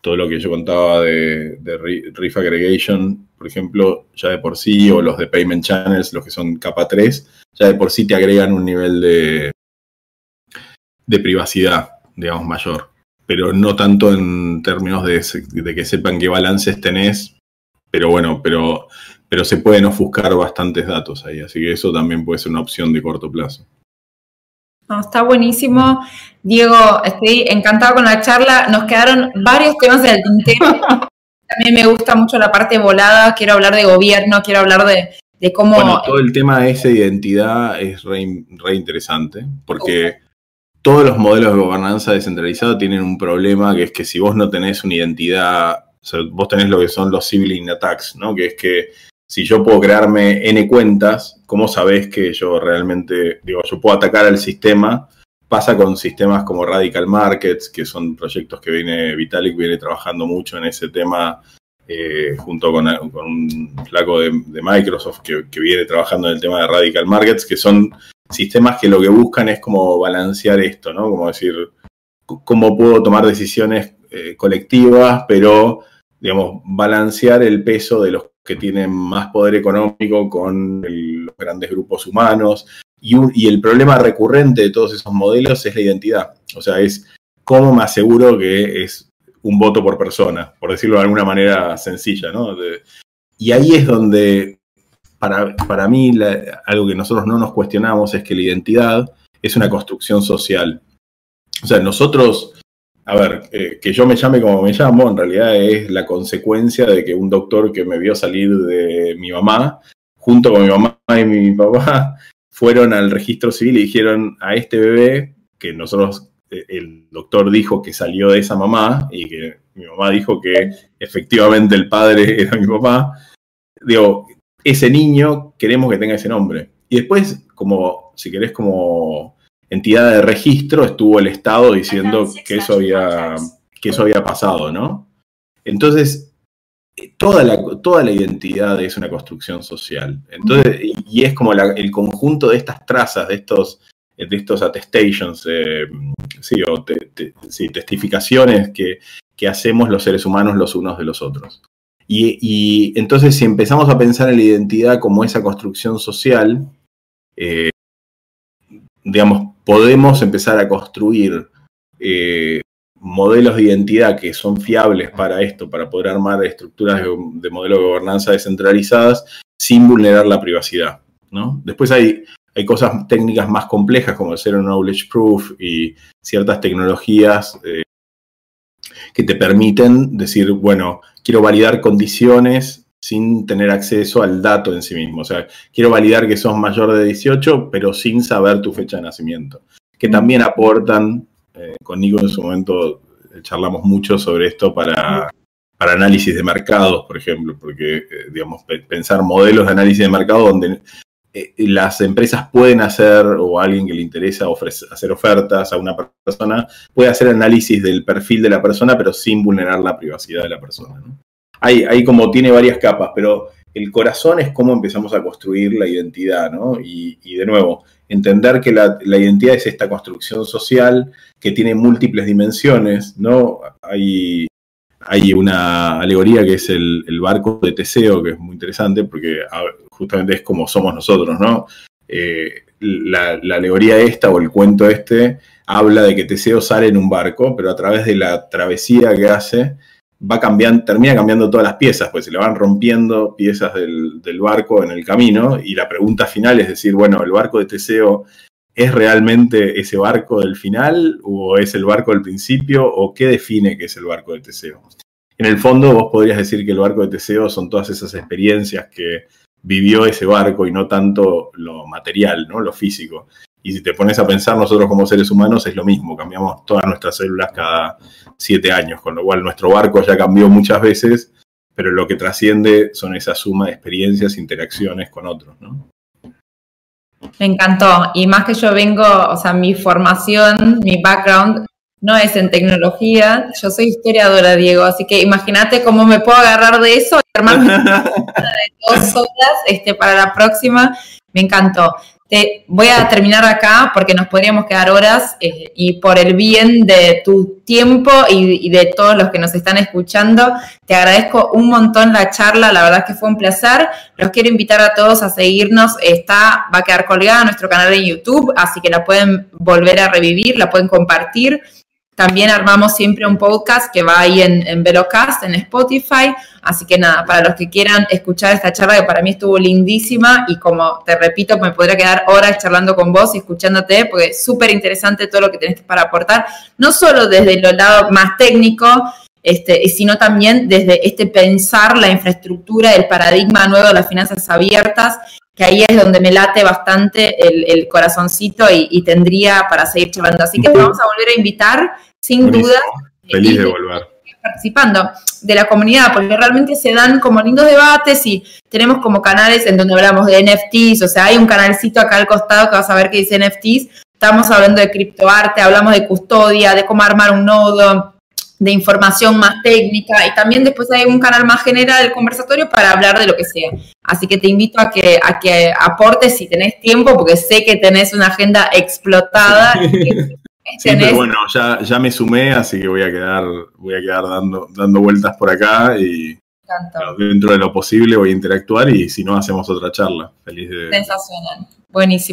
todo lo que yo contaba de, de Aggregation, por ejemplo, ya de por sí, o los de Payment Channels, los que son capa 3, ya de por sí te agregan un nivel de, de privacidad, digamos, mayor. Pero no tanto en términos de, de, que sepan qué balances tenés, pero bueno, pero, pero se pueden ofuscar bastantes datos ahí, así que eso también puede ser una opción de corto plazo está buenísimo. Diego, estoy encantado con la charla. Nos quedaron varios temas del tintero. También me gusta mucho la parte volada. Quiero hablar de gobierno, quiero hablar de, de cómo... Bueno, todo el tema de esa identidad es re, interesante, porque todos los modelos de gobernanza descentralizada tienen un problema, que es que si vos no tenés una identidad, o sea, vos tenés lo que son los sibling attacks, ¿no? Que es que si yo puedo crearme N cuentas, ¿cómo sabés que yo realmente, digo, yo puedo atacar al sistema? Pasa con sistemas como Radical Markets, que son proyectos que viene Vitalik viene trabajando mucho en ese tema eh, junto con, un flaco de, Microsoft que, viene trabajando en el tema de Radical Markets, que son sistemas que lo que buscan es como balancear esto, ¿no? Como decir, cómo puedo tomar decisiones eh, colectivas, pero, digamos, balancear el peso de los que tienen más poder económico con los grandes grupos humanos. Y, el problema recurrente de todos esos modelos es la identidad. O sea, es cómo me aseguro que es un voto por persona, por decirlo de alguna manera sencilla, ¿no? y ahí es donde, para, para mí, algo que nosotros no nos cuestionamos es que la identidad es una construcción social. O sea, nosotros, a ver, eh, que yo me llame como me llamo, en realidad es la consecuencia de que un doctor que me vio salir de mi mamá, junto con mi mamá y mi papá, fueron al registro civil y dijeron a este bebé que nosotros el doctor dijo que salió de esa mamá y que mi mamá dijo que efectivamente el padre era mi papá, digo, ese niño queremos que tenga ese nombre. Y después, como, si querés, como entidad de registro, estuvo el Estado diciendo que eso había, que eso había pasado, ¿no? Entonces, toda la, toda la identidad es una construcción social. Entonces, y es como el conjunto de estas trazas, de estos de estos attestations, eh, sí, o testificaciones que, hacemos los seres humanos los unos de los otros. Y, entonces si empezamos a pensar en la identidad como esa construcción social, eh, digamos, podemos empezar a construir eh, modelos de identidad que son fiables para esto, para poder armar estructuras de, de modelo de gobernanza descentralizadas sin vulnerar la privacidad. ¿no? Después hay hay cosas técnicas más complejas como el Zero Knowledge Proof y ciertas tecnologías eh, que te permiten decir, bueno, quiero validar condiciones sin tener acceso al dato en sí mismo. O sea, quiero validar que sos mayor de 18, pero sin saber tu fecha de nacimiento. Que también aportan, eh, con Nico en su momento eh, charlamos mucho sobre esto para, para análisis de mercados, por ejemplo, porque, digamos, pensar modelos de análisis de mercado donde eh, las empresas pueden hacer, o alguien que le interesa hacer ofertas a una persona, puede hacer análisis del perfil de la persona, pero sin vulnerar la privacidad de la persona. Hay, como tiene varias capas, pero el corazón es cómo empezamos a construir la identidad, ¿no? Y, de nuevo, entender que la, identidad es esta construcción social que tiene múltiples dimensiones, ¿no? Hay, hay una alegoría que es el, barco de Teseo, que es muy interesante porque justamente es como somos nosotros, ¿no? Eh, la, alegoría esta o el cuento este habla de que Teseo sale en un barco, pero a través de la travesía que hace, va cambiando, termina cambiando todas las piezas, pues se le van rompiendo piezas del, barco en el camino, y la pregunta final es decir, bueno, el barco de Teseo ¿Es realmente ese barco del final o es el barco del principio o qué define que es el barco de Teseo? En el fondo vos podrías decir que el barco de Teseo son todas esas experiencias que vivió ese barco y no tanto lo material, ¿no? lo físico. Y si te pones a pensar, nosotros como seres humanos es lo mismo, cambiamos todas nuestras células cada siete años, con lo cual nuestro barco ya cambió muchas veces, pero lo que trasciende son esa suma de experiencias, interacciones con otros. ¿no? Me encantó. Y más que yo vengo, o sea, mi formación, mi background no es en tecnología, yo soy historiadora, Diego, así que imagínate cómo me puedo agarrar de eso y armar de dos horas este, para la próxima. Me encantó. Te voy a terminar acá porque nos podríamos quedar horas eh, y por el bien de tu tiempo y, de todos los que nos están escuchando, te agradezco un montón la charla, la verdad es que fue un placer. Los quiero invitar a todos a seguirnos, está, va a quedar colgada nuestro canal de YouTube, así que la pueden volver a revivir, la pueden compartir. También armamos siempre un podcast que va ahí en, en Velocast, en Spotify. Así que nada, para los que quieran escuchar esta charla, que para mí estuvo lindísima y como te repito, me podría quedar horas charlando con vos y escuchándote, porque es súper interesante todo lo que tenés para aportar, no solo desde el lado más técnico, este, sino también desde este pensar la infraestructura, el paradigma nuevo de las finanzas abiertas, que ahí es donde me late bastante el, corazoncito y, tendría para seguir charlando. Así que te vamos a volver a invitar, sin duda. Feliz de volver. Participando de la comunidad, porque realmente se dan como lindos debates y tenemos como canales en donde hablamos de NFTs, o sea, hay un canalcito acá al costado que vas a ver que dice NFTs, estamos hablando de criptoarte, hablamos de custodia, de cómo armar un nodo, de información más técnica y también después hay un canal más general del conversatorio para hablar de lo que sea. Así que te invito a que, a que aportes si tenés tiempo, porque sé que tenés una agenda explotada. Sí, pero bueno, ya, ya me sumé, así que voy a quedar, voy a quedar dando, dando vueltas por acá y dentro de lo posible voy a interactuar y si no hacemos otra charla. Feliz de... Sensacional. Buenísimo.